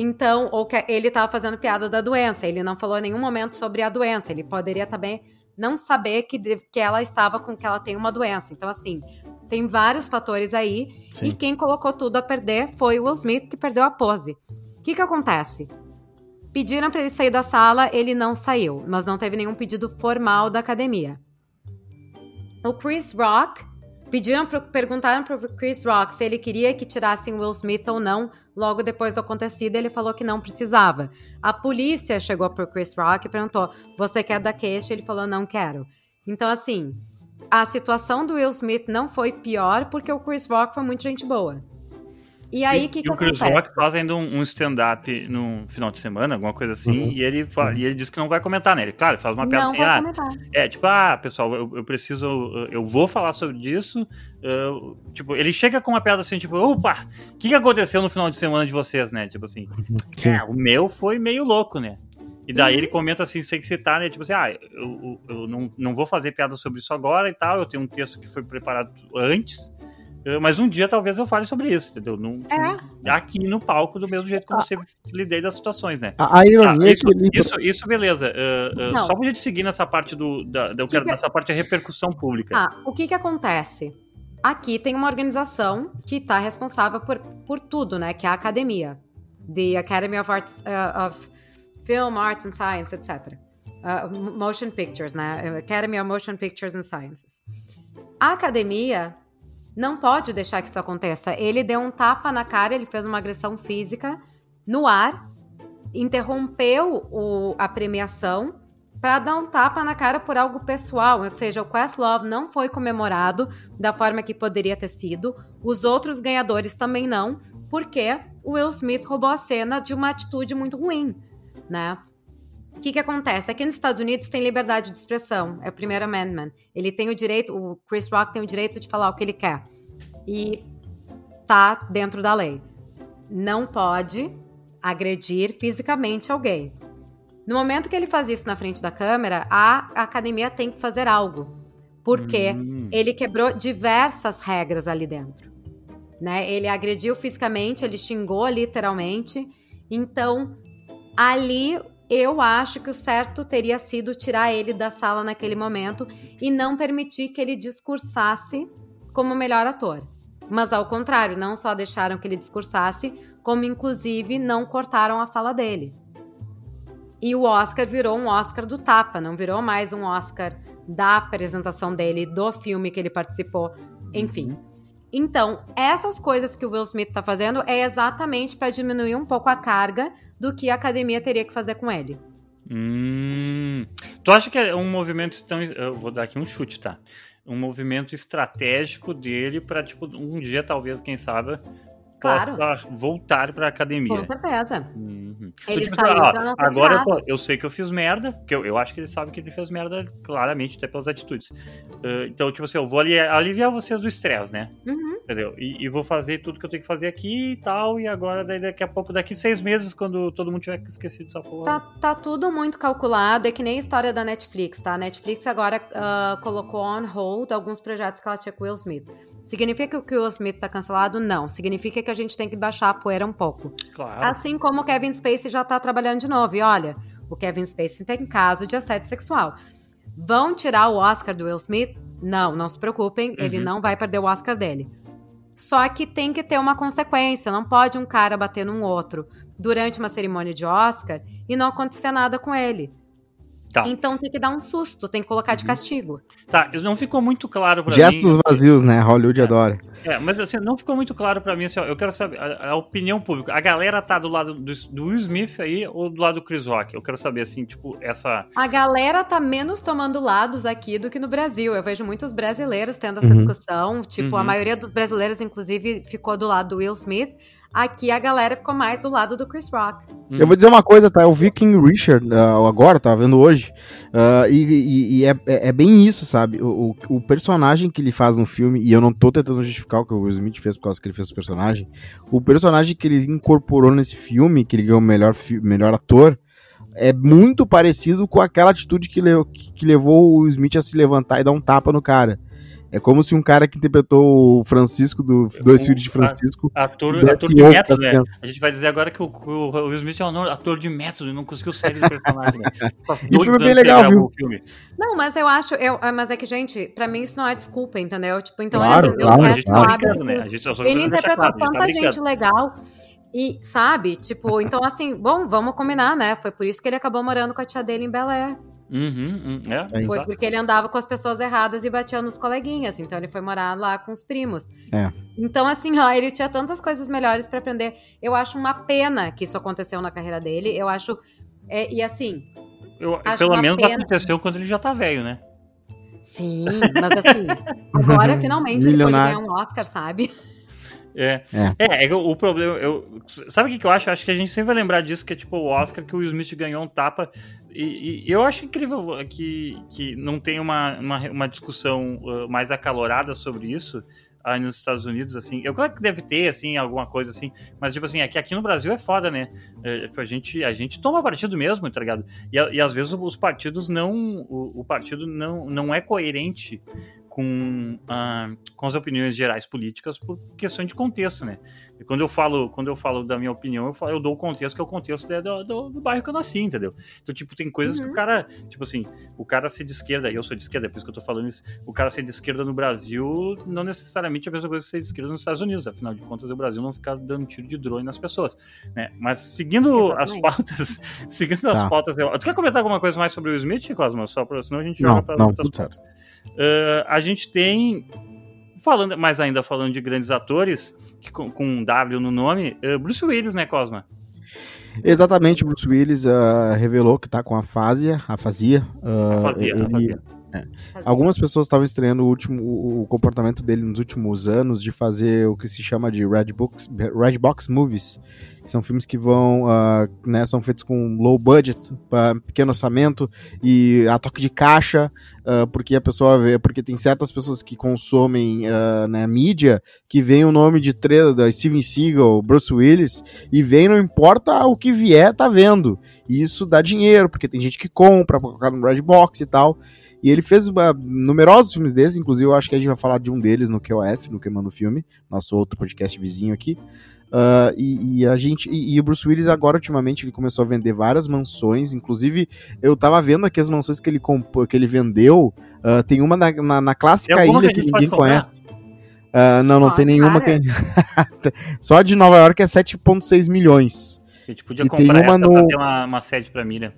Então, ou que ele estava fazendo piada da doença, ele não falou em nenhum momento sobre a doença, ele poderia também não saber que, que ela estava com que ela tem uma doença. Então, assim, tem vários fatores aí. Sim. E quem colocou tudo a perder foi o Will Smith, que perdeu a pose. O que, que acontece? Pediram para ele sair da sala, ele não saiu, mas não teve nenhum pedido formal da academia. O Chris Rock. Pediram pro, perguntaram pro Chris Rock se ele queria que tirassem o Will Smith ou não logo depois do acontecido. Ele falou que não precisava. A polícia chegou pro Chris Rock e perguntou: Você quer dar queixa? Ele falou: Não quero. Então, assim, a situação do Will Smith não foi pior porque o Chris Rock foi muito gente boa. E aí, o que, e que o Chris acontece? Rock faz ainda um, um stand-up no final de semana, alguma coisa assim, Uhum. e, ele fala- e ele diz que não vai comentar, né? Ele, claro, ele faz uma piada não assim, ah, comentar. é, tipo, ah, pessoal, eu, eu preciso, eu vou falar sobre isso, eu- tipo, ele chega com uma piada assim, tipo, opa, o que, que aconteceu no final de semana de vocês, né? Tipo assim, Sim. é, o meu foi meio louco, né? E daí Uhum. ele comenta assim, sem citar, né? Tipo assim, ah, eu, eu, eu não, não vou fazer piada sobre isso agora e tal, eu tenho um texto que foi preparado antes, mas um dia talvez eu fale sobre isso, entendeu? Não, É. Aqui no palco, do mesmo jeito como eu sempre lidei das situações, né? A, a ironia Ah, é isso, que ele. isso, isso, beleza. eh, Não. só pra gente seguir nessa parte do. Da, da- eu quero que- nessa parte da repercussão pública. Ah, o que que acontece? Aqui tem uma organização que está responsável por, por tudo, né? Que é a academia. The Academy of Arts, uh, of Film, Arts and Science, etc. Uh, motion Pictures, né? Academy of Motion Pictures and Sciences. A academia não pode deixar que isso aconteça. Ele deu um tapa na cara, ele fez uma agressão física no ar, interrompeu o- a premiação para dar um tapa na cara por algo pessoal. Ou seja, o Questlove não foi comemorado da forma que poderia ter sido. Os outros ganhadores também não, porque o Will Smith roubou a cena de uma atitude muito ruim, né? O que, que acontece? Aqui nos Estados Unidos tem liberdade de expressão, é o primeiro amendment. Ele tem o direito, o Chris Rock tem o direito de falar o que ele quer. E tá dentro da lei. Não pode agredir fisicamente alguém. No momento que ele faz isso na frente da câmera, a academia tem que fazer algo. Porque Hum. ele quebrou diversas regras ali dentro. Né? Ele agrediu fisicamente, ele xingou literalmente. Então, ali eu acho que o certo teria sido tirar ele da sala naquele momento e não permitir que ele discursasse como melhor ator. Mas ao contrário, não só deixaram que ele discursasse, como inclusive não cortaram a fala dele. E o Oscar virou um Oscar do tapa, não virou mais um Oscar da apresentação dele, do filme que ele participou, enfim. Então, essas coisas que o Will Smith tá fazendo é exatamente para diminuir um pouco a carga do que a academia teria que fazer com ele. Hum. Tu acha que é um movimento tão. Eu vou dar aqui um chute, tá? Um movimento estratégico dele pra, tipo, um dia, talvez, quem sabe, Claro. possa voltar pra academia. Com certeza. Uhum. Ele Então, saiu ó, pra não ser agora eu, eu sei que eu fiz merda, porque eu, eu acho que ele sabe que ele fez merda claramente, até pelas atitudes. Uh, então, tipo assim, eu vou ali- aliviar vocês do estresse, né? Uhum. Entendeu? E, e vou fazer tudo que eu tenho que fazer aqui e tal, e agora, daí, daqui a pouco, daqui seis meses, quando todo mundo tiver esquecido dessa porra. Tá, tá tudo muito calculado, é que nem a história da Netflix, tá? A Netflix agora ah, colocou on hold alguns projetos que ela tinha com o Will Smith. Significa que o Will Smith tá cancelado? Não. Significa que a gente tem que baixar a poeira um pouco. Claro. Assim como o Kevin Spacey já tá trabalhando de novo. E olha, o Kevin Spacey tem caso de assédio sexual. Vão tirar o Oscar do Will Smith? Não, não se preocupem, ele Uhum. não vai perder o Oscar dele. Só que tem que ter uma consequência, não pode um cara bater num outro durante uma cerimônia de Oscar e não acontecer nada com ele. Tá. Então tem que dar um susto, tem que colocar de Uhum. castigo. Tá, não ficou muito claro pra mim. Gestos vazios, né? Hollywood É. adora. É, mas assim, não ficou muito claro pra mim, assim, ó, eu quero saber a, a opinião pública. A galera tá do lado do, do Will Smith aí ou do lado do Chris Rock? Eu quero saber, assim, tipo, essa... A galera tá menos tomando lados aqui do que no Brasil. Eu vejo muitos brasileiros tendo essa Uhum. discussão. Tipo, a Uhum. maioria dos brasileiros, inclusive, ficou do lado do Will Smith. Aqui a galera ficou mais do lado do Chris Rock. Eu vou dizer uma coisa, tá? Eu vi King Richard ah, agora, tava vendo hoje, ah, e, e- e é, é- é bem isso, sabe? O, o- o personagem que ele faz no filme, e eu não tô tentando justificar o que o Will Smith fez por causa que ele fez o personagem, o personagem que ele incorporou nesse filme, que ele ganhou o melhor, melhor ator, é muito parecido com aquela atitude que, le- que- que levou o Smith a se levantar e dar um tapa no cara. É como se um cara que interpretou o Francisco, do Dois O- Filhos de Francisco, Ator, ator de método, né? A gente vai dizer agora que o, o Will Smith é um ator de método, não conseguiu sair do personagem, né? Faz E o dois filme é bem legal, viu? Não, mas eu acho, eu, ah, mas é que, gente, pra mim isso não é desculpa, entendeu? Tipo, então Claro, ele, claro, gente tá claro. brincando, né? A gente só ele deixar interpretou claro, gente tá tanta gente brincando. legal. E, sabe, tipo, então assim, bom, vamos combinar, né? Foi por isso que ele acabou morando com a tia dele em Bel Air. Uhum, uhum, é, É Foi exato. porque ele andava com as pessoas erradas e batia nos coleguinhas. Então ele foi morar lá com os primos. É. Então, assim, ó, ele tinha tantas coisas melhores pra aprender. Eu acho uma pena que isso aconteceu na carreira dele. Eu acho. é, e assim, Eu- acho pelo menos pena. aconteceu quando ele já tá velho, né? sim, mas assim, agora finalmente ele pode ganhar um Oscar, sabe? É. É. É, é que o problema. Eu, sabe o que, que eu acho? Eu acho que a gente sempre vai lembrar disso, que é tipo o Oscar que o Will Smith ganhou um tapa. E, e eu acho incrível que, que não tem uma, uma, uma discussão mais acalorada sobre isso aí nos Estados Unidos, assim. Eu claro que deve ter, assim, alguma coisa assim. Mas, tipo assim, aqui, aqui no Brasil é foda, né? É, a, gente, a gente toma partido mesmo, tá ligado? E, e às vezes os partidos não. O, o partido não, não é coerente com, ah, com as opiniões gerais políticas por questão de contexto, né? E quando eu falo, quando eu falo da minha opinião, eu, falo, eu dou o contexto que é o contexto né, do, do, do bairro que eu nasci, entendeu? Então, tipo, tem coisas que Uhum. o cara, tipo assim, o cara ser de esquerda, e eu sou de esquerda, é por isso que eu tô falando isso, o cara ser de esquerda no Brasil não necessariamente é a mesma coisa que ser de esquerda nos Estados Unidos, afinal de contas, o Brasil não fica dando tiro de drone nas pessoas, né? Mas seguindo as Exatamente. pautas, seguindo as Tá. pautas, eu- tu quer comentar alguma coisa mais sobre o Smith, Cosma? Só pra, senão a gente Não, joga para não, outras tudo certo. Uh, a gente tem, falando, mas ainda falando de grandes atores, que com, com um W no nome, uh, Bruce Willis, né, Cosma? Exatamente, Bruce Willis ah, revelou que tá com afasia, afasia. ah, Fazia, ele- fazia. Algumas pessoas estavam estranhando o, último, o, comportamento dele nos últimos anos de fazer o que se chama de Red Box, Red Box Movies. São filmes que vão, ah, né, são feitos com low budget, ah, pequeno orçamento e a toque de caixa, ah, porque a pessoa vê, porque tem certas pessoas que consomem ah, né, mídia que vem o nome de três, da Steven Seagal, Bruce Willis, e vem, não importa o que vier, tá vendo. E isso dá dinheiro, porque tem gente que compra pra colocar no Red Box e tal. E ele fez ah, numerosos filmes desses, inclusive eu acho que a gente vai falar de um deles no QOF, no Queimando Filme, nosso outro podcast vizinho aqui. Ah, e, e a gente e, e o Bruce Willis agora ultimamente ele começou a vender várias mansões, inclusive eu tava vendo aqui as mansões que ele comprou, que ele vendeu, ah, tem uma na, na, na clássica Tem ilha que que ninguém conhece. Ah, não, não Nossa, tem nenhuma cara. que só de Nova York é 7.6 milhões. A gente podia E tem comprar uma essa no- pra ter uma, uma sede pra mim, né?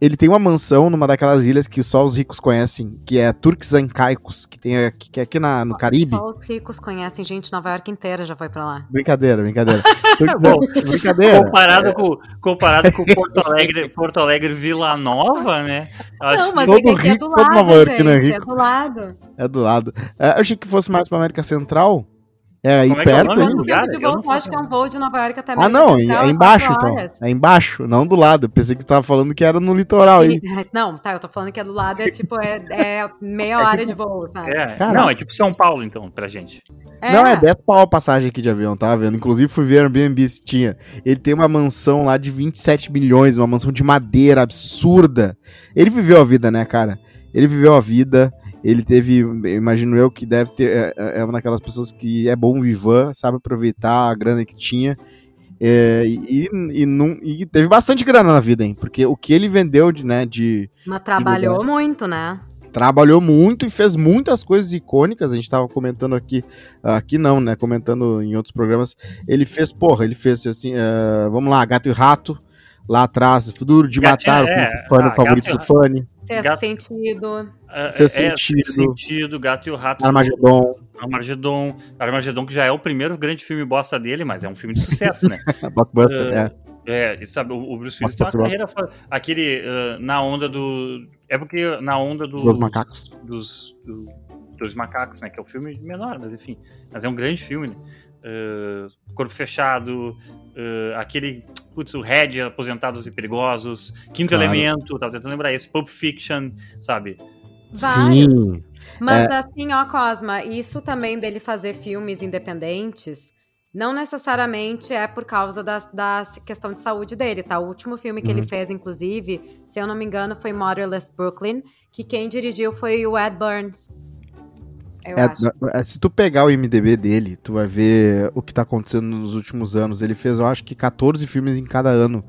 Ele tem uma mansão numa daquelas ilhas que só os ricos conhecem, que é Turks and Caicos, que tem aqui, que é aqui na, no Caribe. Só os ricos conhecem, gente, Nova York inteira já foi pra lá. Brincadeira, brincadeira. Bom, brincadeira. Comparado, com, comparado com Porto Alegre, Porto Alegre Vila Nova, né? Acho Não, mas todo é que aqui é rico, do todo lado, Nova York, gente, né, é rico? do lado. É do lado. É, eu achei que fosse mais pra América Central. É aí Como é que é o perto lugar? De voo, acho que é um voo de Nova York até Ah, não, é, Central, é embaixo então. É embaixo, não do lado. Eu pensei que você tava falando que era no litoral aí. E- Não, tá, eu tô falando que é do lado, é tipo, é, é meia hora de voo, sabe? É, Caraca. não, é tipo São Paulo, então, pra gente. Não, é 10 pau a passagem aqui de avião, tava vendo. Inclusive fui ver Airbnb se tinha. Ele tem uma mansão lá de 27 milhões, uma mansão de madeira absurda. Ele viveu a vida, né, cara? Ele viveu a vida. Ele teve, imagino eu, que deve ter. É, é uma daquelas pessoas que é bom vivan, sabe aproveitar a grana que tinha. É, e, e, não- e teve bastante grana na vida, hein? Porque o que ele vendeu de, né, de, Mas trabalhou muito, né? trabalhou muito e fez muitas coisas icônicas. A gente tava comentando aqui, aqui não, né? Comentando em outros programas. Ele fez, porra, ele fez assim, eh, vamos lá, Gato e Rato. Lá atrás, Duro de Gatinho, Matar, é, o fã ah, favorito Gato- do Fanny, Sexto Gato- sentido. É, Seu é, Sentido. Sexto sentido, Gato e o Rato. Armagedon, Armagedon. Armagedon, que já é o primeiro grande filme bosta dele, mas é um filme de sucesso, né? Blockbuster, É, é. É, e sabe, o, o Bruce Willis tem uma carreira. fora- Aquele. ah, na onda do. É porque na onda do, Dos macacos. Dos, do- dos macacos, né? Que é um filme menor, mas enfim. Mas é um grande filme, né? Ah, Corpo Fechado, ah, aquele. Putz, o Red, Aposentados e Perigosos, Quinto Claro. Elemento, tava tentando lembrar esse, Pulp Fiction, sabe? Vários. Sim. Mas É. assim, ó, Cosma, isso também dele fazer filmes independentes, não necessariamente é por causa da, da questão de saúde dele, tá? O último filme que ele Uhum. fez, inclusive, se eu não me engano, foi Motherless Brooklyn, que quem dirigiu foi o Ed Burns. É, é, se tu pegar o MDB dele, tu vai ver o que tá acontecendo nos últimos anos. Ele fez, eu acho que 14 filmes em cada ano.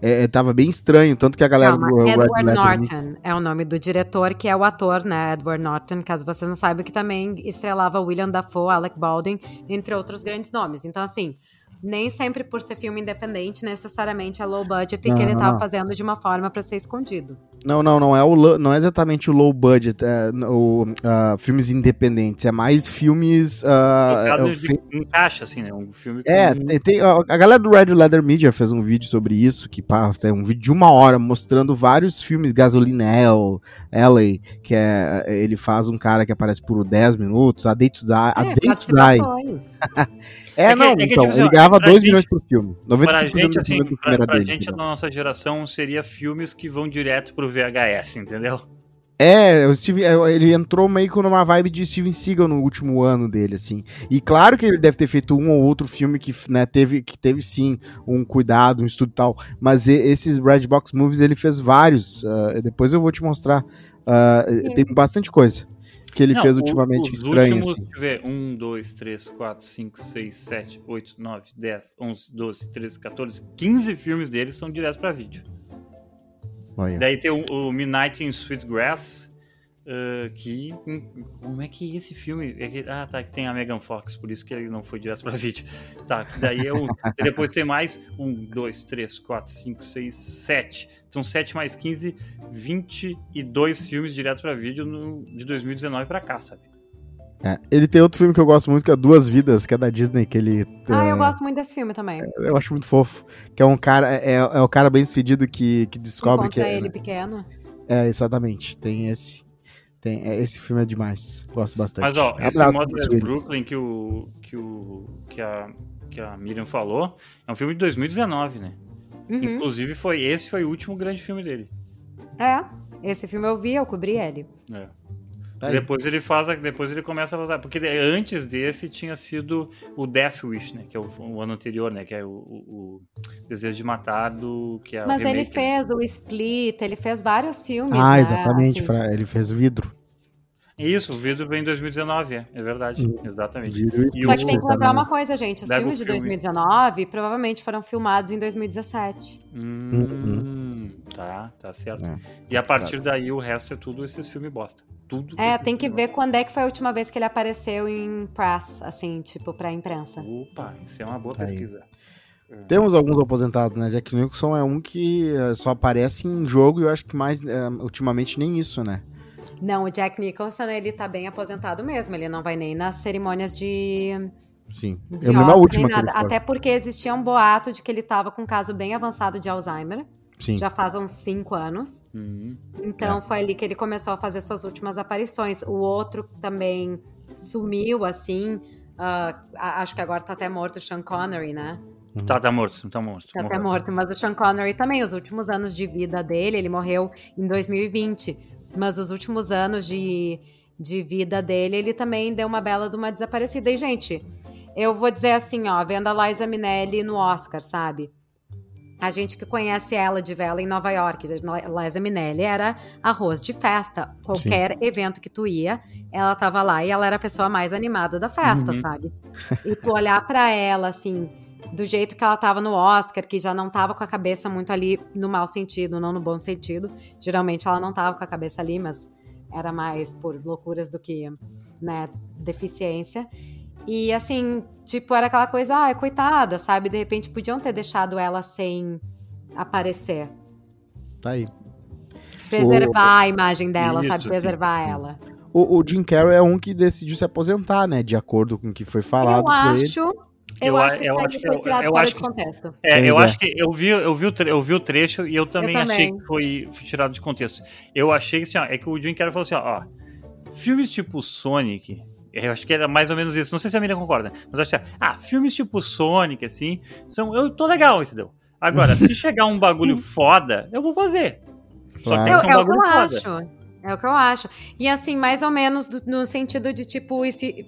É, é, tava bem estranho, tanto que a galera Calma, do Red Edward Letter- Norton é o nome do diretor, que é o ator, né? Edward Norton, caso vocês não saibam, que também estrelava William Dafoe, Alec Baldwin, entre outros grandes nomes. Então, assim, nem sempre por ser filme independente, necessariamente é low budget e Não, que ele não, tava não. fazendo de uma forma pra ser escondido. Não, não, não é, o, lo- não é exatamente o low budget, é, o, ah, filmes independentes, é mais filmes. ah, Colocado é, de- fe- em caixa, assim, né? Um filme É, com- tem, tem- a a galera do Red Leather Media fez um vídeo sobre isso, que pá, é um vídeo de uma hora mostrando vários filmes, Gasoline Hell, LA, que é, ele faz um cara que aparece por 10 minutos, A Day to Die, a é, Day to Die. É, É que- não, é que, então, tipo ele ganhava pra 2 gente- milhões por filme, Pra 95% gente, do assim, do pra, pra dele. gente da entendeu? nossa geração, seria filmes que vão direto pro VHS, entendeu? É, o Steven, é, ele entrou meio que numa vibe de Steven Seagal no último ano dele, assim. E claro que ele deve ter feito um ou outro filme que, né, teve, que teve sim um cuidado, um estudo e tal. Mas e- esses Red Box Movies ele fez vários. ah, depois eu vou te mostrar. Ah, tem bastante coisa que ele Não, fez ultimamente os estranho, últimos, assim. deixa eu ver, 1, 2, 3, 4, 5, 6, 7, 8, 9, 10, 11, 12, 13, 14, 15 filmes deles são direto pra vídeo. Olha. Daí tem o, o Midnight in Sweetgrass, uh, que... Como é que é esse filme... É que- ah, tá, que tem a Megan Fox, por isso que ele não foi direto pra vídeo. Tá, que daí é o... e depois tem mais 1, 2, 3, 4, 5, 6, 7. Então 7 mais 15, 22 filmes direto pra vídeo no- de 2019 pra cá, sabe? É, Ele tem outro filme que eu gosto muito, que é Duas Vidas, que é da Disney, que ele. Ah, eu gosto muito desse filme também. eu acho muito fofo. Que é um cara. É, é o cara bem sucedido que, que descobre que. Encontra É, ele pequeno. é, exatamente. Tem esse. Tem, é, esse filme é demais. Gosto bastante. Mas ó, esse Abraço pros Willis. Brooklyn que o que o que a que a Miriam falou, é um filme de 2019, né? Uhum. Inclusive foi esse foi o último grande filme dele. É, esse filme eu vi, eu cobri ele. É. Tá. Depois ele faz, a- depois ele começa a fazer, porque antes desse tinha sido o Death Wish, né, que é o, o ano anterior, né, que é o, o- o Desejo de Matar do que é o Mas ele né? fez o Split, ele fez vários filmes, Ah, né, exatamente. assim. Ele fez vidro. Isso, o vídeo vem em 2019, é, é verdade, exatamente. vidro E Só que tem que lembrar uma coisa, gente. Os filmes de filme. 2019 provavelmente foram filmados em 2017. Hum, tá, tá certo. É. E a partir daí o resto é tudo esses filmes bosta. Tudo. É, tem que ver quando é que foi a última vez que ele apareceu em press, assim, tipo, pra imprensa. Opa, isso é uma boa Tá aí. pesquisa. Temos alguns aposentados, né? Jack Nicholson é um que eh, só aparece em jogo e eu acho que mais, eh, ultimamente, nem isso, né? Não, o Jack Nicholson, ele tá bem aposentado mesmo. Ele não vai nem nas cerimônias de, Sim. de eu Oscar, última. Até porque existia um boato de que ele tava com um caso bem avançado de Alzheimer. Sim. Já faz uns cinco anos. Hum, Então É. foi ali que ele começou a fazer suas últimas aparições. O outro também sumiu, assim. a- acho que agora tá até morto o Sean Connery, né? Tá, tá morto, tá morto. Tá até morto. Mas o Sean Connery também, os últimos anos de vida dele, ele morreu em 2020. Mas os últimos anos de, de vida dele, ele também deu uma bela de uma desaparecida. E, gente, eu vou dizer assim, ó, vendo a Liza Minnelli no Oscar, sabe? A gente que conhece ela de vela em Nova York, Liza Minnelli era arroz de festa. Qualquer evento que tu ia, ela tava lá e ela era a pessoa mais animada da festa, Uhum. sabe? E tu olhar pra ela, assim, do jeito que ela tava no Oscar, que já não tava com a cabeça muito ali no mau sentido, não no bom sentido. Geralmente ela não tava com a cabeça ali, mas era mais por loucuras do que, né, deficiência. E assim, tipo, era aquela coisa, ah, coitada, sabe? De repente podiam ter deixado ela sem aparecer. Tá aí. Preservar a imagem dela, Isso, sabe? Preservar sim. ela. O, o Jim Carrey é um que decidiu se aposentar, né? De acordo com o que foi falado eu acho. Eu, Eu acho que eu isso aí acho que foi eu- tirado eu fora acho de que- contexto. É, eu ideia. acho que eu vi, eu, vi o tre- eu vi o trecho e eu também, Eu achei também. que foi, foi tirado de contexto. Eu achei que assim, ó, é que o Jim Carrey falou assim, ó, ó, filmes tipo Sonic, eu acho que era mais ou menos isso, não sei se a Miriam concorda, mas eu acho que, ah, filmes tipo Sonic, assim, são, eu tô legal, entendeu? Agora, se chegar um bagulho foda, eu vou fazer. Só Claro. que tem que ser um é o que bagulho eu foda. acho. É o que eu acho. E assim, mais ou menos do- no sentido de tipo, esse...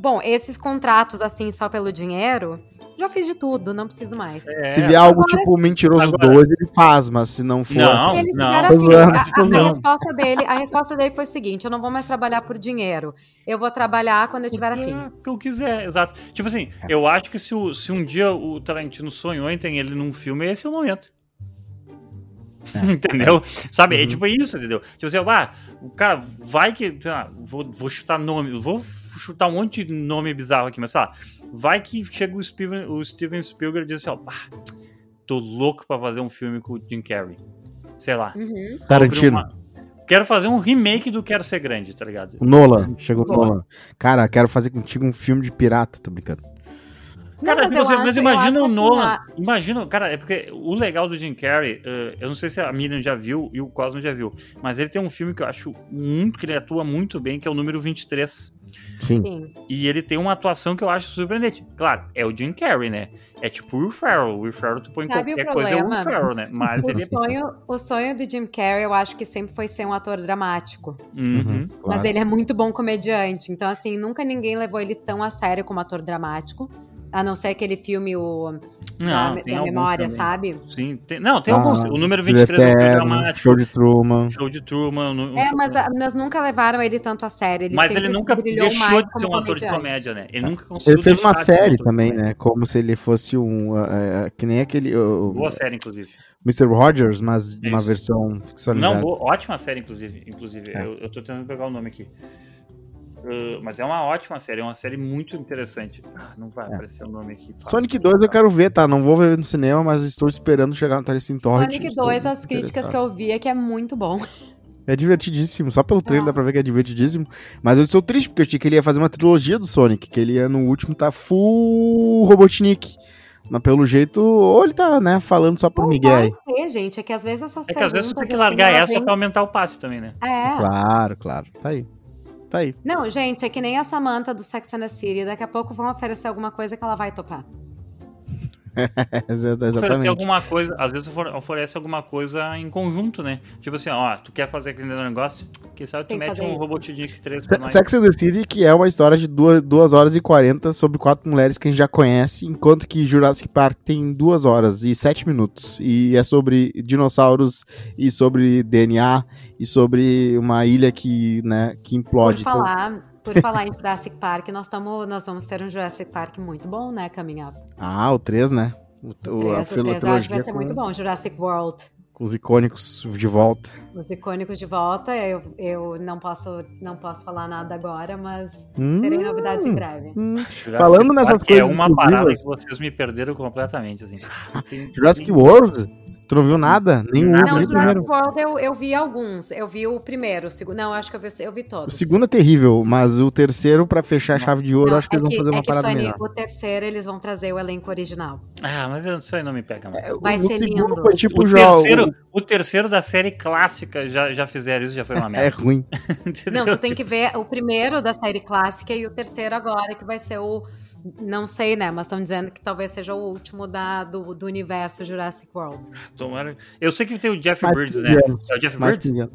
bom, esses contratos assim só pelo dinheiro, já fiz de tudo, não preciso mais. É, Se vier algo tipo Mentiroso Agora- 2, ele faz, mas se não for. Não, Ele não. assim, zoando, a, a- a não. resposta dele, a resposta dele foi o seguinte: eu não vou mais trabalhar por dinheiro. Eu vou trabalhar quando eu tiver afim. É, o que eu quiser, exato. Tipo assim, eu acho que se, o- se um dia o Tarantino sonhou em ter ele num filme, esse é o momento. entendeu? Sabe? É Uhum. tipo isso, entendeu? Tipo assim, ah, o cara vai que. sei lá, vou, vou chutar nome, vou chutar um monte de nome bizarro aqui, mas sei lá, vai que chega o Steven, o Steven Spielberg e diz assim, ó, ah, tô louco pra fazer um filme com o Jim Carrey. Sei lá. Uhum. Tarantino. Uma- Quero fazer um remake do Quero Ser Grande, tá ligado? O Nolan. Chegou o Boa. Nolan. Cara, quero fazer contigo um filme de pirata, tô brincando. Cara, mas assim, mas imagina o assim, Nolan. a- Imagina, cara, é porque o legal do Jim Carrey, eh, eu não sei se a Miriam já viu e o Cosmo já viu, mas ele tem um filme que eu acho muito, que ele atua muito bem, que é o número 23. Sim. Sim. E ele tem uma atuação que eu acho surpreendente. Claro, é o Jim Carrey, né? É tipo o Will Ferrell. O Will Ferrell, tu põe em Sabe o qualquer coisa, é o Will? Ferrell, né? Mas O ele é... sonho, o sonho do Jim Carrey, eu acho que sempre foi ser um ator dramático. Uhum. Mas claro. ele é muito bom comediante. Então, assim, nunca ninguém levou ele tão a sério como ator dramático. A não ser aquele filme, o Não, da, tem da memória, também. sabe? Sim, tem- não, tem Ah, alguns. O número Filho 23 é Eterno, dramático. Show de Truman. Show de Truman. um- um É, mas, a- mas nunca levaram ele tanto a sério. Ele Mas ele nunca brilhou deixou mais de como ser um ator de comédia, né? Ele nunca conseguiu Ele fez uma um série também, né? Como se ele fosse um. uh, uh, que nem aquele. uh, Boa série, inclusive. Mr. Rogers, mas uma Isso. versão ficcionalizada. Não, boa, ótima série, inclusive. Inclusive, É. eu, eu tô tentando pegar o nome aqui. Uh, mas é uma ótima série, é uma série muito interessante. Ah, não vai É. aparecer o nome aqui. Sonic 2 eu quero ver, tá? Não vou ver no cinema, mas estou esperando chegar no Telecine Torrent. Sonic Estou 2, as críticas que eu vi é que é muito bom. É divertidíssimo, só pelo trailer Ah. dá pra ver que é divertidíssimo. Mas eu estou triste porque eu achei que ele ia fazer uma trilogia do Sonic, que ele ia no último tá full Robotnik. Mas pelo jeito, ou ele tá, né, falando só pro Miguel aí. Ser, gente. É que às vezes essas É que às vezes tu tem que largar assim, essa vêm- pra aumentar o passe também, né? É. Claro, claro. Tá aí. Tá aí. Não, gente, é que nem a Samantha do Sex and the City. Daqui a pouco vão oferecer alguma coisa que ela vai topar. Exa- Oferecer Exatamente. alguma coisa, às vezes ofere- oferece alguma coisa em conjunto, né? Tipo assim, ó, tu quer fazer aquele negócio? Quem sabe tu Tem que mete um. Robotnik 3 pra nós. Sex and the City, que é uma história de 2 horas e 40 sobre quatro mulheres que a gente já conhece, enquanto que Jurassic Park tem 2 horas e 7 minutos. E é sobre dinossauros e sobre DNA e sobre uma ilha que, né, que Por implode. Então, falar, por falar em Jurassic Park, nós, tamo, nós vamos ter um Jurassic Park muito bom, né, Coming Up. Ah, o 3, né? O, o, a Três, o três eu acho que vai ser com, muito bom. Jurassic World. com os icônicos de volta. Os icônicos de volta. Eu, eu não, posso, não posso falar nada agora, mas Hum, terei novidades em breve. hum. Falando nessas Park coisas É uma parada que vocês me perderam completamente, assim. Jurassic World? Tu não viu nada? Nada. Não, nem. Jurassic World eu, eu vi alguns. Eu vi o primeiro, o segundo. Não, acho que eu vi, eu vi todos. O segundo é terrível, mas o terceiro, pra fechar a chave de ouro, Não, eu acho que é eles vão fazer uma é que, parada Fanny, melhor. O terceiro eles vão trazer o elenco original. Ah, mas eu- isso aí não me pega, mano. Vai o ser lindo. Foi tipo o, já. terceiro, o terceiro da série clássica já, já fizeram isso, já foi uma É merda. ruim. Não, tu tem que ver o primeiro da série clássica e o terceiro agora, que vai ser o. Não sei, né? Mas estão dizendo que talvez seja o último da, do, do universo Jurassic World. Tomara- Eu sei que tem o Jeff Mais Bridges, 15 né? É o Jeff Mais Bridges? 15 anos.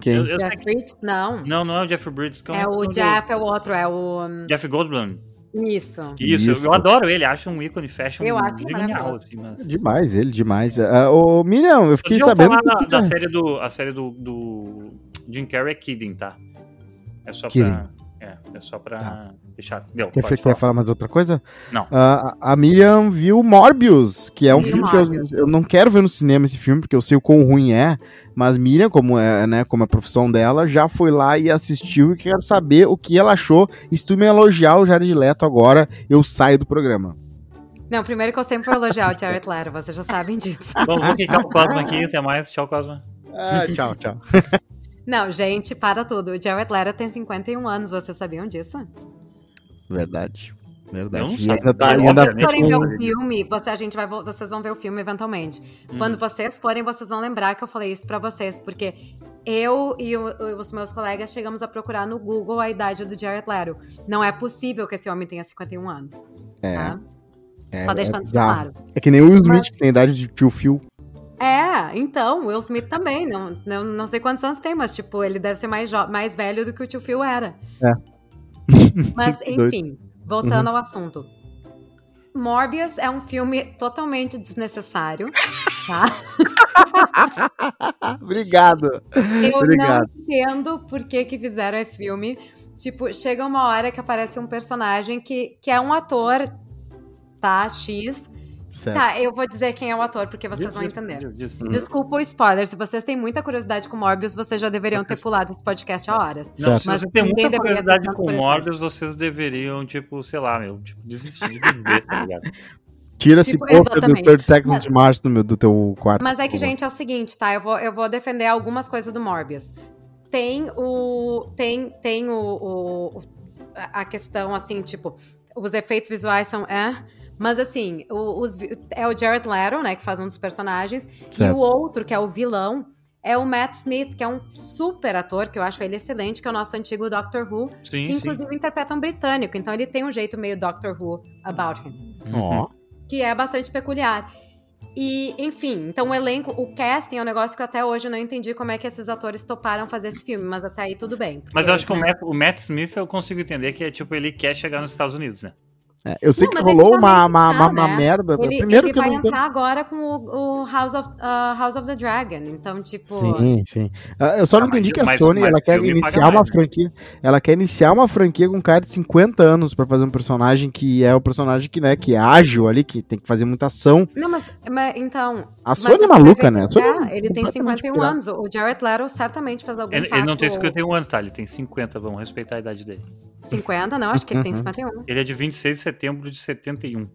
Quem? Eu- eu Jeff que- Bridges? Não. Não, não é o Jeff Bridges. que É um- o Jeff, é o outro, é o. Jeff Goldblum. Isso. Isso, Isso. eu adoro ele, acho um ícone fashion Eu acho genial, assim, mas... Demais, ele, demais. Ah, ô, Miriam, eu fiquei Podiam sabendo. falar que da, da tá- série do. A série do, do Jim Carrey é Kidding, tá? É só Kidding. pra. É, é só pra Tá. Deixar. Deu, Quer, pode quer falar. mais outra coisa? Não. Ah, a Miriam viu Morbius, que é um filme que eu, Morbius. eu não quero ver no cinema esse filme, porque eu sei o quão ruim é. Mas Miriam, como é, né, como é a profissão dela, já foi lá e assistiu e quero saber o que ela achou. E se tu me elogiar o Jared Leto agora, eu saio do programa. Não, primeiro que eu sempre vou elogiar o Jared Leto, vocês já sabem disso. Vamos vou quicar o Cosma aqui, até mais. Tchau, Cosma. Ah, tchau, tchau. Não, gente, para tudo. O Jared Leto tem 51 anos, vocês sabiam disso? Verdade. Verdade. Eu não sei. ainda tá, ainda vocês forem ver o filme, você, a gente vai, vo- vocês vão ver o filme eventualmente. Hum. Quando vocês forem, vocês vão lembrar que eu falei isso pra vocês, porque eu e o- os meus colegas chegamos a procurar no Google a idade do Jared Leto. Não é possível que esse homem tenha 51 anos. É, tá? é, Só é deixando isso bizarro. claro. É que nem o Will Smith, que tem a idade de tio Phil. É, então, Will Smith também. Não, não, não sei quantos anos tem, mas, tipo, ele deve ser mais, mais velho do que o tio Phil era. É. Mas, enfim, voltando ao assunto. Morbius é um filme totalmente desnecessário, tá? Obrigado. Eu Obrigado. não entendo por que que fizeram esse filme. Tipo, chega uma hora que aparece um personagem que, que é um ator, tá? X. Certo. Tá, eu vou dizer quem é o ator, porque vocês Diz, vão entender. diz, diz. Desculpa o spoiler, se vocês têm muita curiosidade com Morbius, vocês já deveriam ter pulado esse podcast há horas. Não, Certo. se Mas você tem muita curiosidade com. Morbius, vocês deveriam, tipo, sei lá, meu, tipo, desistir de viver, tá ligado? Tira esse Tipo, pôster do. 30 Seconds Mas- de March do, meu, do teu quarto. Mas é que, gente, é o seguinte, tá? Eu vou, eu vou defender algumas coisas do Morbius. Tem o. Tem, tem o, o- a questão, assim, tipo, os efeitos visuais são. É, mas assim, o- os, é o Jared Leto, né, que faz um dos personagens. E Certo. o outro, que é o vilão, é o Matt Smith, que é um super ator, que eu acho ele excelente, que é o nosso antigo Doctor Who. Sim, que sim. inclusive interpreta um britânico, então ele tem um jeito meio Doctor Who about him Ó, que é bastante peculiar. E, enfim, então o elenco, o casting é um negócio que eu até hoje não entendi como é que esses atores toparam fazer esse filme, mas até aí tudo bem. Mas eu acho que o? Matt, o Matt Smith eu consigo entender que é tipo, ele quer chegar nos Estados Unidos, né? É, eu sei Não, que rolou já uma, meio que uma, tá, uma, uma né? merda. Ele, Primeiro ele que vai não entrar agora com o, o House, of, uh, House of the Dragon, então, tipo... Sim, sim. Ah, eu só não Ah, entendi mas- que a mas- Sony mas ela quer iniciar uma mais, né? franquia. Ela quer iniciar uma franquia com um cara de 50 anos pra fazer um personagem que é o personagem que, né, que é ágil ali, que tem que fazer muita ação. Não, mas, mas então... A mas Sony é maluca, né? é, é ele tem completamente 51 pirata. anos, o Jared Leto certamente fez algum Ele, ele não tem impacto- 51 anos, tá? Ele tem 50, vamos respeitar a idade dele. 50, não, acho que ele tem Uhum. 51. Ele é de 26 de setembro de 71.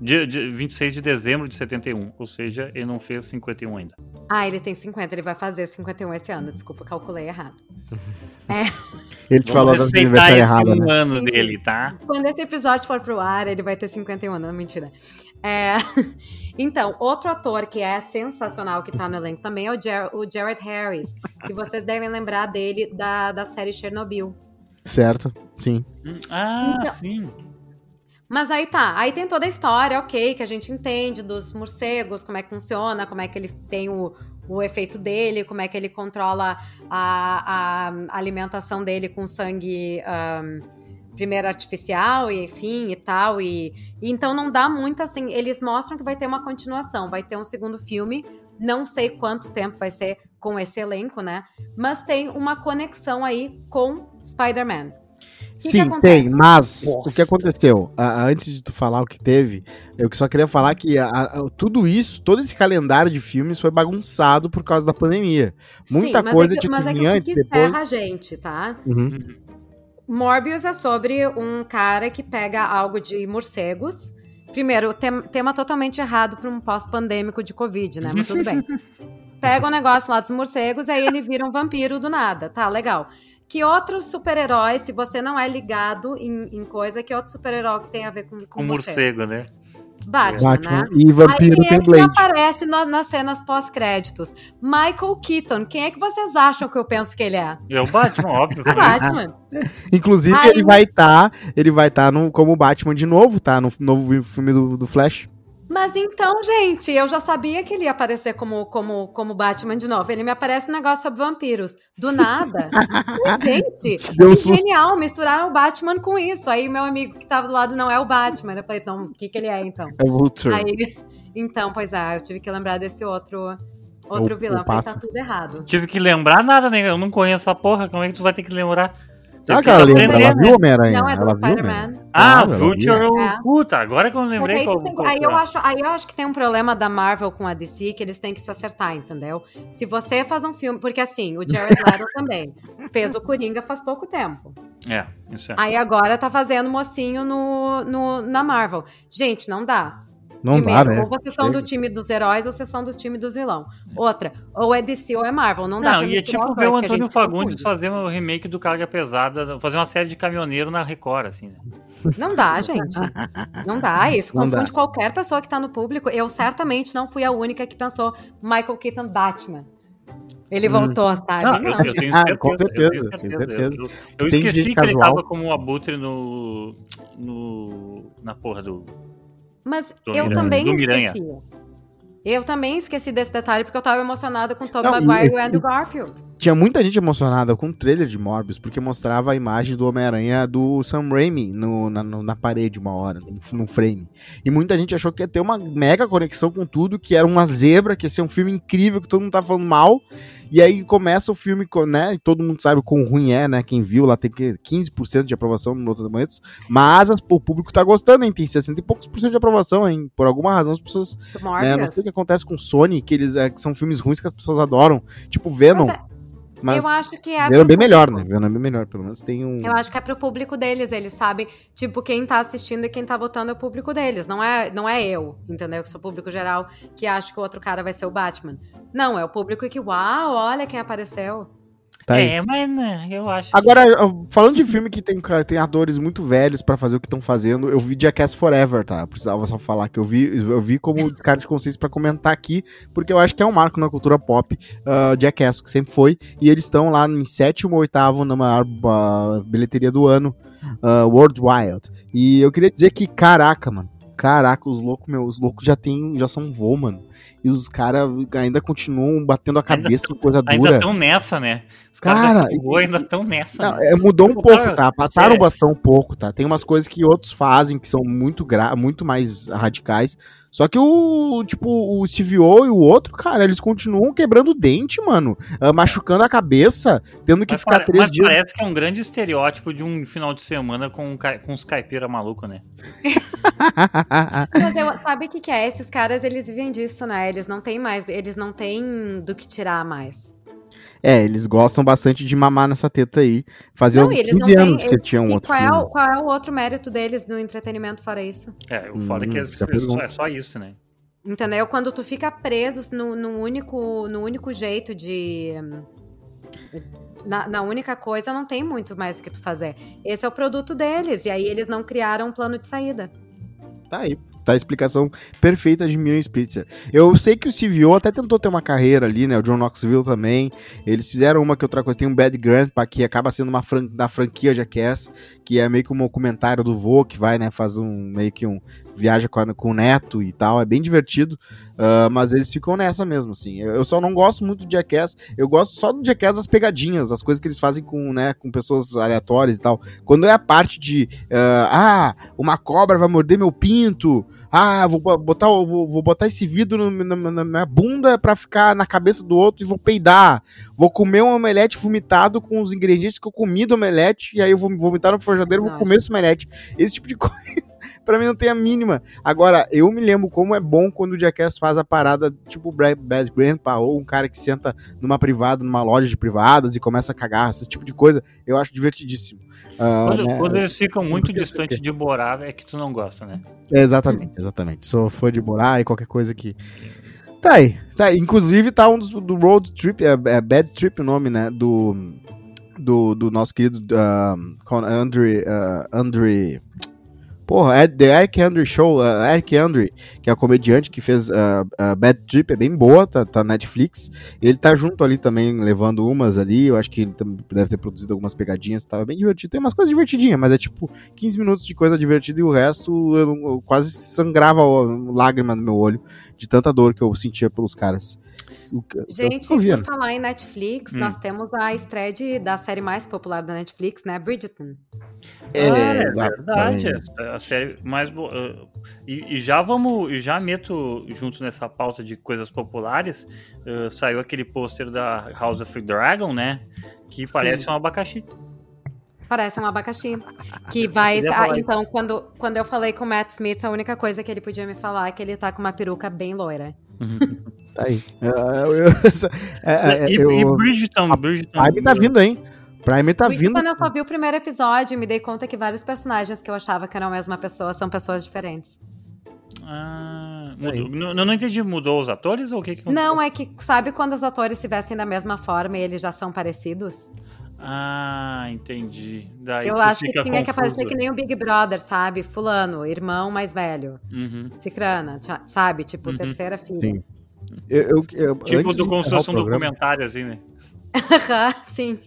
De, de 26 de dezembro de 71. Ou seja, ele não fez 51 ainda. Ah, ele tem 50, ele vai fazer 51 esse ano, desculpa, calculei errado. Ele te Vamos falou respeitar aniversário esse errada, um né? ano dele, tá? Quando esse episódio for pro ar, ele vai ter 51 anos, não, mentira. É, Então, outro ator que é sensacional que tá no elenco também é o, Jar o Jared Harris, que vocês devem lembrar dele da, da série Chernobyl. Certo, sim. Hum, Ah, Então- sim. Mas aí tá, aí tem toda a história, ok, que a gente entende dos morcegos, como é que funciona, como é que ele tem o, o efeito dele, como é que ele controla a, a alimentação dele com sangue ahn, primeiro artificial, e enfim, e tal. E, e então não dá muito assim. Eles mostram que vai ter uma continuação, vai ter um segundo filme. Não sei quanto tempo vai ser com esse elenco, né? Mas tem uma conexão aí com Spider-Man. Que Sim, acontece? tem, mas Nossa. o que aconteceu? Ah, antes de tu falar o que teve, eu só queria falar que a- a- tudo isso, todo esse calendário de filmes foi bagunçado por causa da pandemia. Muita Sim, mas coisa é que, tinha mas que é vir que o antes, que depois. ferra a gente, tá? Uhum. Uhum. Morbius é sobre um cara que pega algo de morcegos. Primeiro, tem- tema totalmente errado para um pós-pandêmico de Covid, né? Mas tudo bem. Pega um negócio lá dos morcegos, aí ele vira um vampiro do nada. Tá, legal. Que outros super-heróis, se você não é ligado em, em coisa, que outro super-herói que tem a ver com, com, Com morcego? morcego, né? Batman, Batman né? e Vampiro Aí tem é que Blade. aparece no- nas cenas pós-créditos? Michael Keaton. Quem é que vocês acham que eu penso que ele é? É o Batman, óbvio. O Batman. Inclusive, Aí- ele vai estar. ele vai estar no como Batman de novo, tá? No novo filme do, do Flash. Mas então, gente, eu já sabia que ele ia aparecer como, como, como Batman de novo. Ele me aparece um negócio sobre vampiros. Do nada. gente, Deu que genial. Misturaram o Batman com isso. Aí meu amigo que tava do lado não é o Batman. Eu falei, então, o que, que ele é, então? É o Vulture. Aí, então, pois é, eu tive que lembrar desse outro, outro O- vilão. o falei, tá tudo errado. Tive que lembrar nada, né? Eu não conheço a porra. Como é que tu vai ter que lembrar? Ah, que ela lembra, aprender, ela viu Homem-Aranha. Não, é do. Spider-Man. Ah, Claro, eu... É. puta, agora que eu lembrei aí, qual, tem- qual aí eu é. acho, aí eu acho que tem um problema da Marvel com a DC que eles têm que se acertar, entendeu? Se você faz um filme. Porque assim, o Jared Leto também fez o Coringa faz pouco tempo. É, isso é. Aí agora tá fazendo mocinho no, no, na Marvel. Gente, não dá. Não Primeiro, dá, né? ou vocês são do time dos heróis ou vocês são do time dos vilão. Outra, ou é DC ou é Marvel. Não dá Não, pra e é tipo ver o Antônio Fagundes fazer um remake do Carga Pesada, fazer uma série de caminhoneiro na Record, assim, né? Não dá, gente. Não dá. Isso Não confunde dá. qualquer pessoa que tá no público. Eu certamente não fui a única que pensou Michael Keaton Batman. Ele Hum. voltou, sabe? Não, Não. eu, eu tenho Ah, certeza. com eu tenho certeza, certeza. certeza. Eu, eu Tem esqueci que ele casual. tava como um abutre no, no. na porra do. Mas Do eu Miranha. também esqueci. Eu também esqueci desse detalhe porque eu tava emocionada com e- Maguire e o e- Andrew Garfield. Tinha muita gente emocionada com o trailer de Morbius, porque mostrava a imagem do Homem-Aranha do Sam Raimi no- na, no- na parede uma hora, no, no frame. E muita gente achou que ia ter uma mega conexão com tudo, que era uma zebra, que ia ser um filme incrível, que todo mundo tá falando mal. E aí começa o filme, né? E todo mundo sabe o quão ruim é, né? Quem viu lá tem que 15% de aprovação no Rotten Tomatoes. Mas as- o público tá gostando, hein? Tem 60 e poucos por cento de aprovação, hein? Por alguma razão as pessoas né? Não sei o que acontece com Sony, que eles é, que são filmes ruins que as pessoas adoram. Tipo Venom. Mas eu acho que é. É bem melhor, né? Venom é bem melhor. Pelo menos tem um. Eu acho que é pro público deles, eles sabem, tipo, quem tá assistindo e quem tá votando é o público deles, não é, não é eu, entendeu? Que sou público geral que acha que o outro cara vai ser o Batman. Não, é o público que, uau, olha quem apareceu. Tá aí. É, mas né, eu acho. que- Agora, eu- falando de filme que tem, tem atores muito velhos pra fazer o que estão fazendo, eu vi Jackass Forever, tá? Eu precisava só falar que eu vi, eu vi como cara de consciência pra comentar aqui, porque eu acho que é um marco na cultura pop, uh, Jackass, que sempre foi, e eles estão lá em sétimo ou oitavo na maior uh, bilheteria do ano, uh, World Wild. E eu queria dizer que, caraca, mano, caraca, os loucos, meu, os loucos já tem, já são vô, mano. E os caras ainda continuam batendo a Ainda cabeça em coisa Ainda dura. estão nessa, né? Os caras ainda estão nessa. Não, né? é, mudou um pouco, cara, tá? Passaram é. bastão um pouco, tá? Tem umas coisas que outros fazem que são muito, gra muito mais radicais. Só que o, tipo, o Steve O e o outro, cara, eles continuam quebrando o dente, mano. ah, machucando a cabeça, tendo que Mas ficar três mas dias. parece que é um grande estereótipo de um final de semana com, com os caipira maluco, né? Mas eu, sabe o que, que é? Esses caras, eles vivem disso, né? Eles não têm mais, eles não têm do que tirar mais. é, eles gostam bastante de mamar nessa teta aí. Fazia Não, e eles 15 não têm- anos que tinha um e outro qual é, filme. o, qual é o outro mérito deles no entretenimento fora isso? É, o foda é que Hum, é, é só, é só isso, né? Entendeu? Quando tu fica preso no, no único, no único jeito de. Na, na única coisa, não tem muito mais o que tu fazer. Esse é o produto deles. E aí eles não criaram um plano de saída. Tá aí. Tá a explicação perfeita de Miriam Spitzer. Eu sei que o CVO até tentou ter uma carreira ali, né? O John Knoxville também. Eles fizeram uma que outra coisa. Tem um Bad Grandpa, que acaba sendo uma fran da franquia Jackass, que é meio que um documentário do vô, que vai, né? Faz um meio que um. Viaja com, a- com o neto e tal. É bem divertido. ah, mas eles ficam nessa mesmo, assim. Eu, eu só não gosto muito do Jackass. Eu gosto só do Jackass das pegadinhas, das coisas que eles fazem com, né, com pessoas aleatórias e tal. Quando é a parte de. ah, ah, uma cobra vai morder meu pinto. Ah, vou bo- botar, vou, vou botar esse vidro no- na, na minha bunda pra ficar na cabeça do outro e vou peidar. Vou comer um omelete vomitado com os ingredientes que eu comi do omelete e aí eu vou vomitar no forjadeiro e vou comer esse omelete. Esse tipo de coisa, pra mim não tem a mínima. Agora, eu me lembro como é bom quando o Jackass faz a parada tipo Bra- Bad Grandpa ou um cara que senta numa privada, numa loja de privadas e começa a cagar, esse tipo de coisa, eu acho divertidíssimo. Ah, Quando, né? quando eles ficam muito distantes de Borada, é que tu não gosta, né? É, Exatamente, exatamente. Sou fã de Borá e qualquer coisa que. Tá aí, tá aí. Inclusive tá um dos do Road Trip, é, é Bad Trip o nome, né? Do. Do, do nosso querido com Andre. Uh, Andre. Porra, é The Eric Andre Show, uh, Eric Andre, que é o comediante que fez uh, uh, Bad Trip, é bem boa, tá, tá Netflix. Ele tá junto ali também, levando umas ali. Eu acho que ele deve ter produzido algumas pegadinhas, tava bem divertido. Tem umas coisas divertidinhas, mas é tipo 15 minutos de coisa divertida e o resto eu, eu quase sangrava lágrima no meu olho de tanta dor que eu sentia pelos caras. O Gente, por falar em Netflix, Hum. nós temos a estreia de- da série mais popular da Netflix, né? Bridgerton. É, Ah, é verdade. é A série mais boa. ah, E, e já vamos. e Já meto junto nessa pauta de coisas populares. ah, saiu aquele pôster da House of the Dragon, né? Que parece Sim. um abacaxi. Parece um abacaxi. Que vai. ah, então, quando, quando eu falei com o Matt Smith, a única coisa que ele podia me falar é que ele tá com uma peruca bem loira. Tá aí. É, eu- essa- é, é, e, eu- e Bridgerton, Bridgerton. A vibe tá vindo, hein? Primer tá vindo. quando eu só vi o primeiro episódio, me dei conta que vários personagens que eu achava que eram a mesma pessoa são pessoas diferentes. Ah, mudou. Não, não entendi, mudou os atores ou o que, que aconteceu? Não, é que sabe quando os atores se vestem da mesma forma e eles já são parecidos? Ah, entendi. Daí eu acho que tinha que aparecer confuso. que nem o Big Brother, sabe? Fulano, irmão mais velho. Uhum. Cicrana, sabe? Tipo, Uhum. terceira filha. Sim. Eu, eu- eu- Tipo do como se fosse um programa- documentário, assim, né? Sim.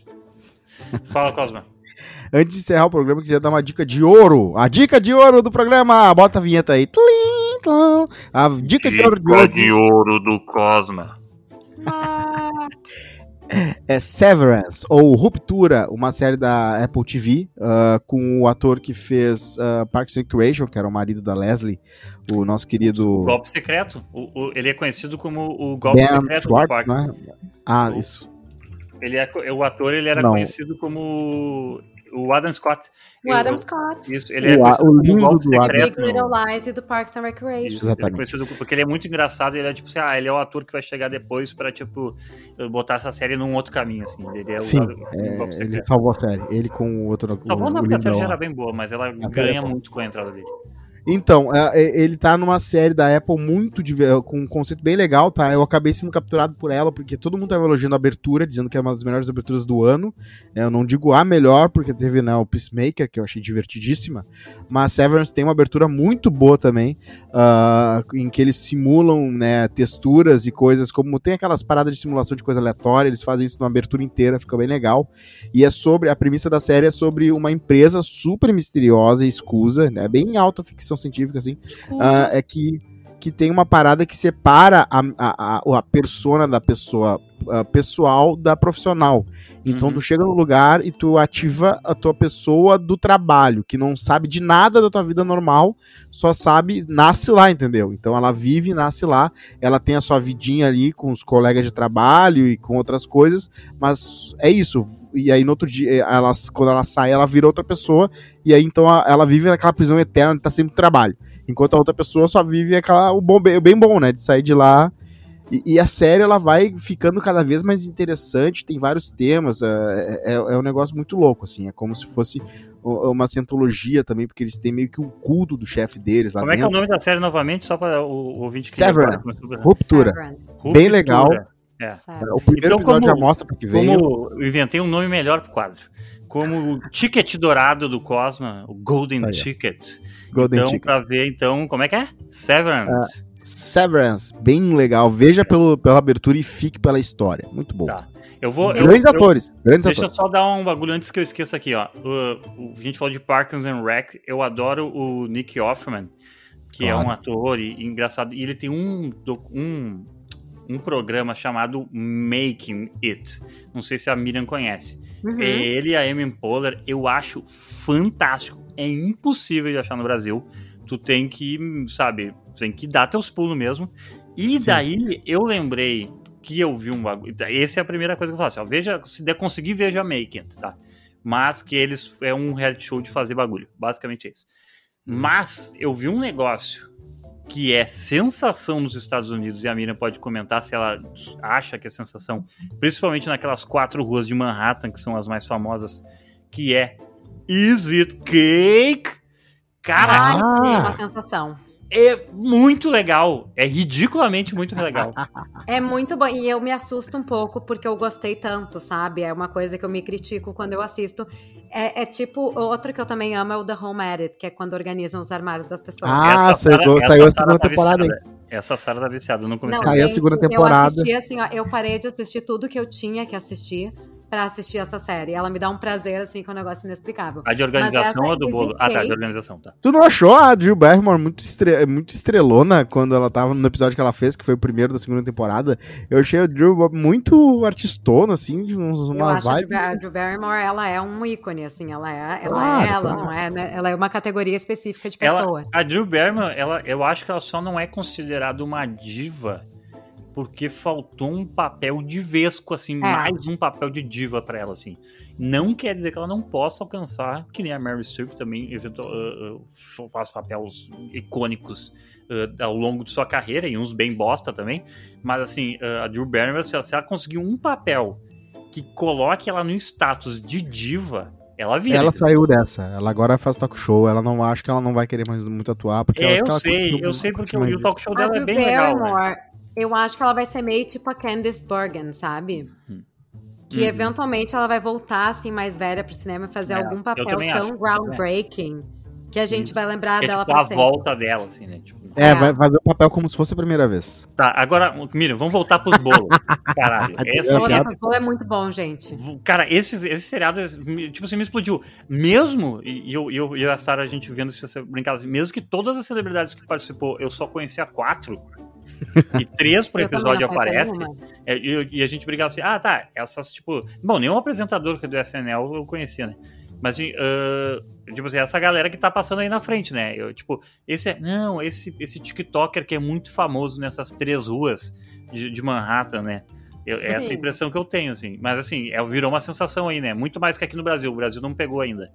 Fala, Cosma. Antes de encerrar o programa, eu queria dar uma dica de ouro. A dica de ouro do programa. Bota a vinheta aí. Tlim. A dica de ouro de ouro do Cosma. É Severance, ou Ruptura, uma série da Apple TV, ah, com o ator que fez ah, Parks and Recreation, que era o marido da Leslie, o nosso querido Golpe secreto. O, o- ele é conhecido como o golpe Ben secreto do Schwartz, Parque. né? Ah, O- isso. Ele é, o ator ele era Não. conhecido como o Adam Scott. O Eu- Adam Scott. Isso, ele é O a- conhecido o lindo golpe do secreto. Big Little Lies e do Parks and Recreation. Isso, Exatamente. Ele é conhecido porque ele é muito engraçado. Ele é tipo assim, ah, ele é o ator que vai chegar depois pra, tipo, botar essa série num outro caminho, assim. Ele é o Sim, o É, golpe ele secreto. salvou a série. Ele com o outro. Salvou o, não, porque a série já era bem boa, mas ela série ganha é muito com a entrada dele. Então, é, é, ele tá numa série da Apple muito diver- com um conceito bem legal, tá? Eu acabei sendo capturado por ela, porque todo mundo tava elogiando a abertura, dizendo que é uma das melhores aberturas do ano. É, Eu não digo a melhor, porque teve né, o Peacemaker, que eu achei divertidíssima. Mas Severance tem uma abertura muito boa também, ah, em que eles simulam né, texturas e coisas, como tem aquelas paradas de simulação de coisa aleatória, eles fazem isso numa abertura inteira, fica bem legal. E é sobre, a premissa da série é sobre uma empresa super misteriosa e escusa, né? Bem alta ficção científica, assim. ah, é que, que tem uma parada que separa a, a, a, a persona da pessoa ah, pessoal da profissional. Então Uhum. tu chega no lugar e tu ativa a tua pessoa do trabalho, que não sabe de nada da tua vida normal, só sabe, nasce lá, entendeu? Então ela vive, nasce lá, ela tem a sua vidinha ali com os colegas de trabalho e com outras coisas, mas é isso. E aí no outro dia, ela, quando ela sai, ela vira outra pessoa, e aí então a- ela vive naquela prisão eterna de tá sempre no trabalho. Enquanto a outra pessoa só vive aquela, o bom, bem, bem bom, né? De sair de lá. E, e a série ela vai ficando cada vez mais interessante, tem vários temas, é, é, é um negócio muito louco, assim. É como se fosse uma cientologia também, porque eles têm meio que um culto do chefe deles lá Como é que é o dentro. nome da série novamente, só para o, o ouvinte que Severance. Ruptura. Severance. Bem legal. É. Severance. O primeiro Então, episódio como- já mostra pra que veio. Como eu inventei um nome melhor pro quadro. Como o ticket dourado do Cosma, o Golden. Ticket. Golden então, Ticket. pra ver, então, como é que é? Severance. Severance, bem legal. Veja pelo, pela abertura e fique pela história. Muito bom. Tá. Eu vou. eu- Grandes eu- atores. Grandes Deixa eu atores. só dar um bagulho antes que eu esqueça aqui, ó. O, o- a gente falou de Parkins and Rec. Eu adoro o Nick Offerman, que Claro. é um ator e, e engraçado. E ele tem um, um, um programa chamado Making It. Não sei se a Miriam conhece. Uhum. Ele e a Amy Poehler, eu acho fantástico. É impossível de achar no Brasil. Tu tem que, sabe, tem que dar teus pulos mesmo. E Sim. daí eu lembrei que eu vi um bagulho. Essa é a primeira coisa que eu faço. Ó, veja, se der conseguir, veja Make It, tá? Mas que eles é um reality show de fazer bagulho. Basicamente é isso. Mas eu vi um negócio que é sensação nos Estados Unidos, e a Miriam pode comentar se ela acha que é sensação, principalmente naquelas quatro ruas de Manhattan, que são as mais famosas, que é Is It Cake? Cara, Ai, Ah. tem uma sensação. É muito legal. É ridiculamente muito legal. É muito bom. E eu me assusto um pouco porque eu gostei tanto, sabe? É uma coisa que eu me critico quando eu assisto. É, é tipo, outro que eu também amo é o The Home Edit, que é quando organizam os armários das pessoas. Ah, Essa saiu, saiu a Sara segunda tá temporada, hein? Essa Sara tá viciada, eu não comecei Não, a Saiu a segunda Eu temporada. assisti assim, ó, eu parei de assistir tudo que eu tinha que assistir pra assistir essa série. Ela me dá um prazer, assim, que é um negócio inexplicável. A de organização ou do bolo? Ah, tá, de organização, tá. Tu não achou a Jill Barrymore muito, estre... muito estrelona quando ela tava no episódio que ela fez, que foi o primeiro da segunda temporada? Eu achei a Jill muito artistona, assim, de uns, Eu uma acho a vibe. A Drew Barrymore, ela é um ícone, assim, ela é ela, Claro, é ela claro. não é, né? Ela é uma categoria específica de Ela- pessoa. A Drew Barrymore, ela, eu acho que ela só não é considerada uma diva porque faltou um papel de vesco, assim, mais um papel de diva pra ela, assim. Não quer dizer que ela não possa alcançar, que nem a Mary Streep também eventual, uh, uh, faz papéis icônicos uh, ao longo de sua carreira, e uns bem bosta também. Mas, assim, uh, a Drew Barrymore, se ela, se ela conseguir um papel que coloque ela no status de diva, ela vira. Ela saiu dessa. Ela agora faz talk show. Ela não acho que ela não vai querer mais muito atuar. Porque É, acho eu que ela sei, eu sei porque o, talk show dela é bem legal, né? Eu acho que ela vai ser meio tipo a Candice Bergen, sabe? Hum. Que Uhum. eventualmente ela vai voltar, assim, mais velha pro cinema e fazer É, algum papel tão acho, groundbreaking que a gente vai lembrar É dela tipo pra a sempre. volta dela, assim, né? Tipo, É, É. vai fazer o papel como se fosse a primeira vez. Tá, agora, Miriam, vamos voltar pros bolos. Caralho, esse, Eu Pô, quero- esse bolo é muito bom, gente. Cara, esse, esse seriado, tipo assim, me explodiu. Mesmo, e eu, e eu e a Sarah, a gente vendo se você brincar assim, mesmo que todas as celebridades que participou, eu só conhecia quatro, e três por Eu episódio aparece, é, e, eu- e a gente brigava assim, ah, tá, essas, tipo... Bom, nenhum apresentador que é do SNL eu conhecia, né? Mas, ah, tipo assim, essa galera que tá passando aí na frente, né? Eu, tipo, esse é... Não, esse, esse TikToker que é muito famoso nessas três ruas de, de Manhattan, né? Eu- essa é a Sim. impressão que eu tenho, assim. Mas, assim, é, virou uma sensação aí, né? Muito mais que aqui no Brasil. O Brasil não pegou ainda.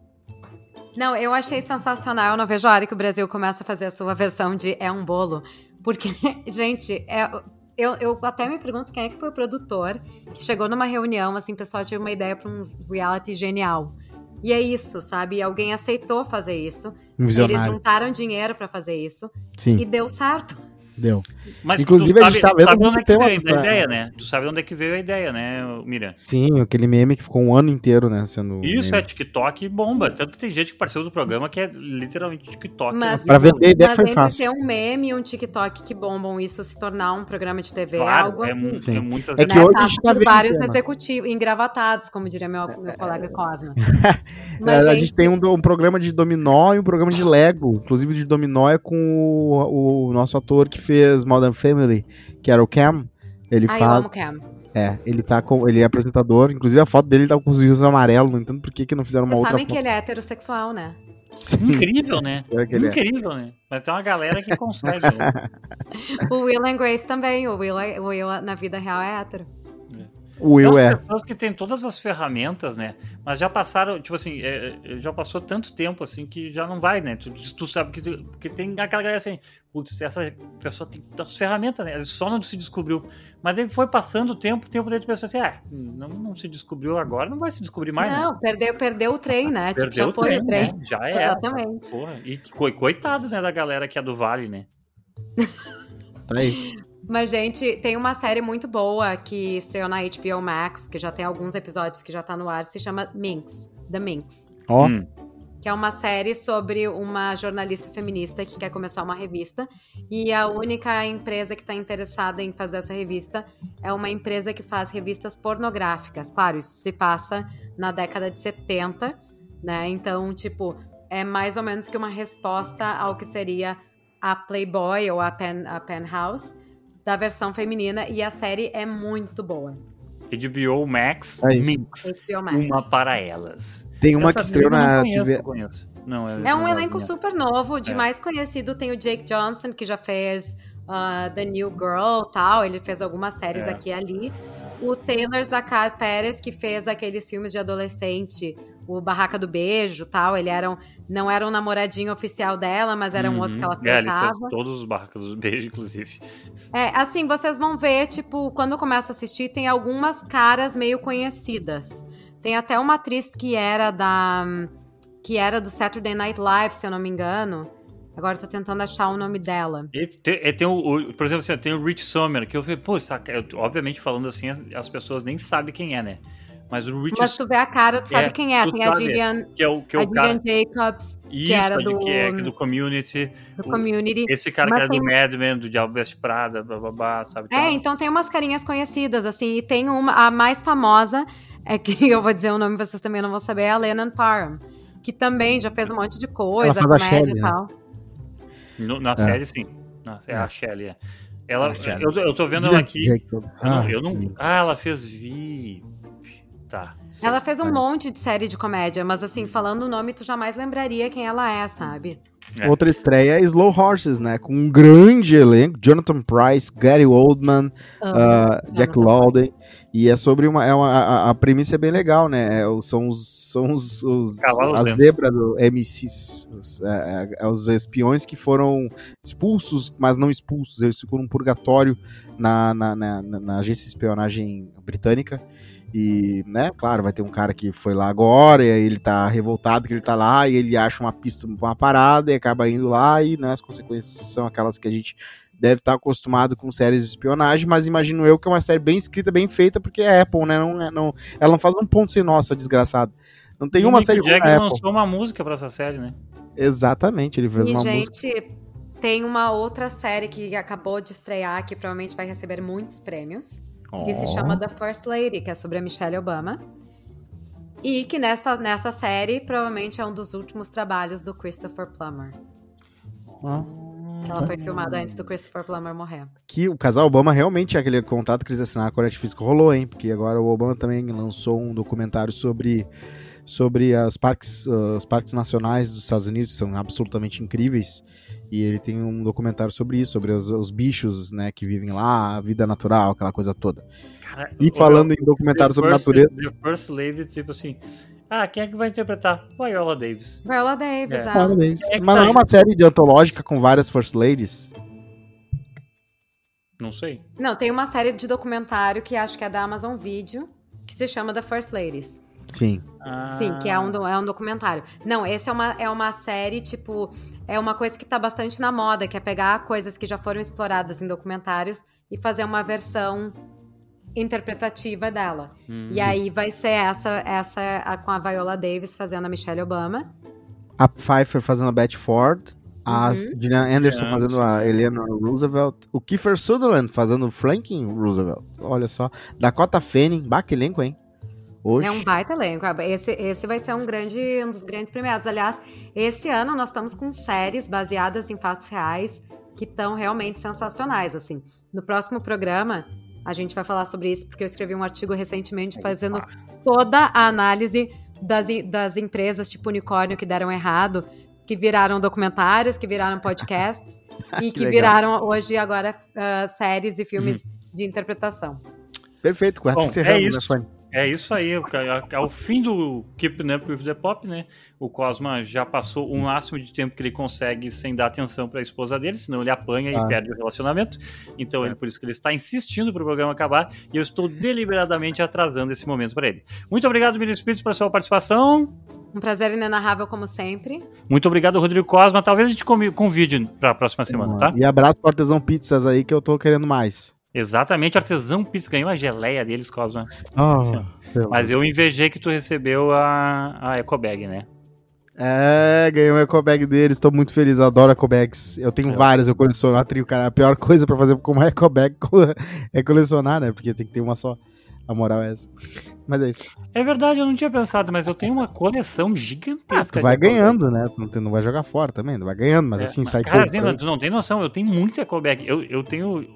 Não, eu achei sensacional. Eu não vejo a hora que o Brasil começa a fazer a sua versão de É um Bolo. Porque, gente, é, eu, eu até me pergunto quem é que foi o produtor que chegou numa reunião, assim, o pessoal tive uma ideia para um reality genial. E é isso, sabe? Alguém aceitou fazer isso. Um Eles juntaram dinheiro para fazer isso. Sim, E deu certo. Deu. Mas Inclusive, tu a gente sabe, tá vendo sabe muito onde é que tema veio a ideia, né? Tu sabe onde é que veio a ideia, né, Miriam? Sim, aquele meme que ficou um ano inteiro, né? Sendo. Isso meme. é TikTok e bomba. Tanto que tem gente que participou do programa que é literalmente TikTok. Mas- né? Pra vender ideia Mas foi entre fácil. ter um meme e um TikTok que bombam isso se tornar um programa de TV é Claro, algo é, assim. mu- Sim. é muitas É que né, hoje a tá gente tá vendo vários tema. executivos, engravatados, como diria meu, meu colega Cosma. É, Mas, a gente, gente tem um, um programa de dominó e um programa de Lego. Inclusive de dominó é com o, o nosso ator que fez Modern Family, que era o Cam. Ele eu faz. amo Cam. É, ele tá com. Ele é apresentador. Inclusive a foto dele tá com os rios amarelos. Não entendo por que, que não fizeram uma Vocês outra sabem foto. que ele é heterossexual, né? Sim, Incrível, né? é. Incrível, né? Mas tem uma galera que consegue. né? O Will and Grace também. O Will, é- o Will na vida real é hétero. O Will Tem é. pessoas que têm todas as ferramentas, né? Mas já passaram, tipo assim, é, é, já passou tanto tempo assim que já não vai, né? Tu, tu sabe que, tu- que tem aquela galera assim, putz, essa pessoa tem as ferramentas, né? Só não se descobriu. Mas daí foi passando o tempo, o tempo tu pensa assim, ah, não, não se descobriu agora, não vai se descobrir mais, né? não, perdeu, perdeu o trem, né? tipo, Perdeu já o foi trem, o trem. né? Já era. Exatamente. Porra, e coitado, né, da galera que é do Vale, né? Tá aí. Mas, gente, tem uma série muito boa que estreou na HBO Max, que já tem alguns episódios que já tá no ar, se chama Minx. The Minx. Ó, Hum. que é uma série sobre uma jornalista feminista que quer começar uma revista e a única empresa que está interessada em fazer essa revista é uma empresa que faz revistas pornográficas. Claro, isso se passa na década de 70, né? Então, tipo, é mais ou menos que uma resposta ao que seria a Playboy ou a, Pen, a Penthouse da versão feminina e a série é muito boa. HBO Max, Aí. Mix, HBO Max. uma para elas. tem uma Essa que estreou na não conheço, TV. Não, É um não elenco conheço. super novo. De É. mais conhecido tem o Jake Johnson, que já fez ah, The New Girl tal. Ele fez algumas séries É. aqui e ali. O Taylor Zacar Pérez, que fez aqueles filmes de adolescente, o Barraca do Beijo tal. Ele era um- não era um namoradinho oficial dela, mas era um outro que ela Uhum. É, ele flertava. fez todos os barcos dos beijos, inclusive. É, assim, vocês vão ver, tipo, quando começa a assistir, tem algumas caras meio conhecidas. Tem até uma atriz que era da. que era do Saturday Night Live, se eu não me engano. Agora eu tô tentando achar o nome dela. E tem, e tem o, o- por exemplo, assim, tem o Rich Sommer, que eu falei, pô, saca, eu- obviamente falando assim, as, as pessoas nem sabem quem é, né? Mas o Rich Mas tu vê a cara, tu sabe É, quem é. Tem a sabe. Gillian, que é o, que é a o cara. Gillian Jacobs, Isso, era a de- do- que é aqui do community. do o- Community. Esse cara Mas que era do tem- Mad Men, do Diabo Veste Prada, bababá, sabe? É, então tem umas carinhas conhecidas, assim, e tem uma, a mais famosa, é que eu vou dizer o nome, vocês também não vão saber, é a Lennon Parham, que também já fez um monte de coisa, a comédia e né? tal. No- na série, sim. Nossa, é, É. a Shelley. é. Ela, A Shelley. eu, tô- eu tô vendo ela aqui. Jacob. Eu não, Ah, eu não- ah, ela fez VIP. Tá. sei. Ela fez um É. monte de série de comédia, mas assim, falando o nome, tu jamais lembraria quem ela é, sabe? É. Outra estreia é Slow Horses, né? Com um grande elenco. Jonathan Price, Gary Oldman, ah, Jack Jonathan Lawden. E é sobre uma. É uma a, a premissa é bem legal, né? É são os. São os, os- as zebras do MCs. Os, é, é, os espiões que foram expulsos, mas não expulsos. Eles ficam num purgatório na, na, na, na- na agência de espionagem britânica. E, né, claro, vai ter um cara que foi lá agora, e aí ele tá revoltado que ele tá lá, e ele acha uma pista, uma parada, e acaba indo lá, e né, as consequências são aquelas que a gente deve estar acostumado com séries de espionagem, mas imagino eu que é uma série bem escrita, bem feita, porque é Apple, né? Não, é, não, ela não faz um ponto sem nossa, desgraçado. Não tem E uma o Mick série a Apple. lançou uma música pra essa série, né? Exatamente, ele fez E, uma gente, música. tem uma outra série que acabou de estrear, que provavelmente vai receber muitos prêmios, que se chama The First Lady, que é sobre a Michelle Obama. E que nessa, nessa série provavelmente é um dos últimos trabalhos do Christopher Plummer. Ó. Que ela foi filmada antes do Christopher Plummer morrer. Que o casal Obama realmente é aquele contrato que eles assinaram com a que rolou, hein? Porque agora o Obama também lançou um documentário sobre, sobre as parques, uh, os parques nacionais dos Estados Unidos, que são absolutamente incríveis. E ele tem um documentário sobre isso, sobre os, os bichos, né, que vivem lá, a vida natural, aquela coisa toda. Cara, E falando em documentário sobre First- natureza, The First Lady, tipo assim. Ah, quem é que vai interpretar? Viola Davis. Viola Davis, É. ah. Cara, Davis. É mas tá- não é uma série de antológica com várias First Ladies? Não sei. Não, tem uma série de documentário que acho que é da Amazon Video, que se chama The First Ladies. Sim. Ah, Sim, que é um, do- é um documentário. Não, esse é uma, é uma série, tipo, é uma coisa que tá bastante na moda, que é pegar coisas que já foram exploradas em documentários e fazer uma versão interpretativa dela. hum, E aí vai ser essa, essa a- com a Viola Davis fazendo a Michelle Obama. A Pfeiffer fazendo a Betty Ford. A Uhum. Gillian Anderson fazendo a Eleanor Roosevelt. O Kiefer Sutherland fazendo o Franklin Roosevelt. Olha só. Dakota Fanning. Bah, que elenco, hein? É um baita elenco. Esse, esse vai ser um grande, um dos grandes premiados. Aliás, esse ano nós estamos com séries baseadas em fatos reais que estão realmente sensacionais, assim. No próximo programa, a gente vai falar sobre isso, porque eu escrevi um artigo recentemente fazendo toda a análise das, das empresas tipo unicórnio que deram errado, que viraram documentários, que viraram podcasts e que, legal. viraram hoje agora ah, séries e filmes de interpretação. Perfeito, com essa Bom, encerramos, é né. Fanny? É isso aí, é o fim do Keeping Up with the Pop, né? O Cosma já passou o máximo de tempo que ele consegue sem dar atenção para a esposa dele, senão ele apanha Ah. e perde o relacionamento. Então, ele, por isso que ele está insistindo para o programa acabar e eu estou deliberadamente atrasando esse momento para ele. Muito obrigado, Miriam Espírito, pela sua participação. Um prazer inenarrável, como sempre. Muito obrigado, Rodrigo Cosma. Talvez a gente comi- convide para a próxima semana, tá? E abraço pro Artesão Pizzas aí que eu tô querendo mais. Exatamente, Artesão Pizza ganhou a geleia deles, Cosma. Oh, Assim, ó. Mas eu invejei que tu recebeu a, a Ecobag, né? É, ganhei um ecobag deles, tô muito feliz, adoro ecobags. Eu tenho várias, eu coleciono a trio, cara. A pior coisa pra fazer com uma ecobag é colecionar, né? Porque tem que ter uma só. A moral é essa. Mas é isso. É verdade, eu não tinha pensado, mas eu tenho uma coleção gigantesca. Ah, tu vai ganhando, né? Tu não, vai jogar fora também, tu vai ganhando, mas É, assim, mas, sai cara, pouco. assim, tu não tem noção, eu tenho muito Ecobag. Eu, eu tenho.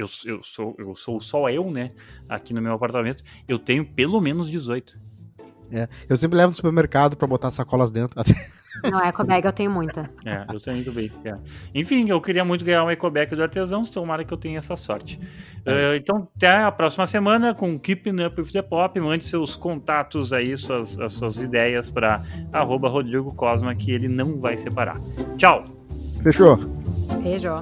Eu, eu, sou, eu sou só eu, né? Aqui no meu apartamento. Eu tenho pelo menos 18. É, eu sempre levo no supermercado pra botar sacolas dentro. Não, ecobag eu tenho muita. É, eu tenho também. é. Enfim, eu queria muito ganhar um Ecobag do artesão, tomara que eu tenha essa sorte. Eh, então, até a próxima semana com Keeping Up with the Pop. Mande seus contatos aí, suas, as suas ideias para arroba Rodrigo Cosma, que ele não vai separar. Tchau! Fechou? Beijo.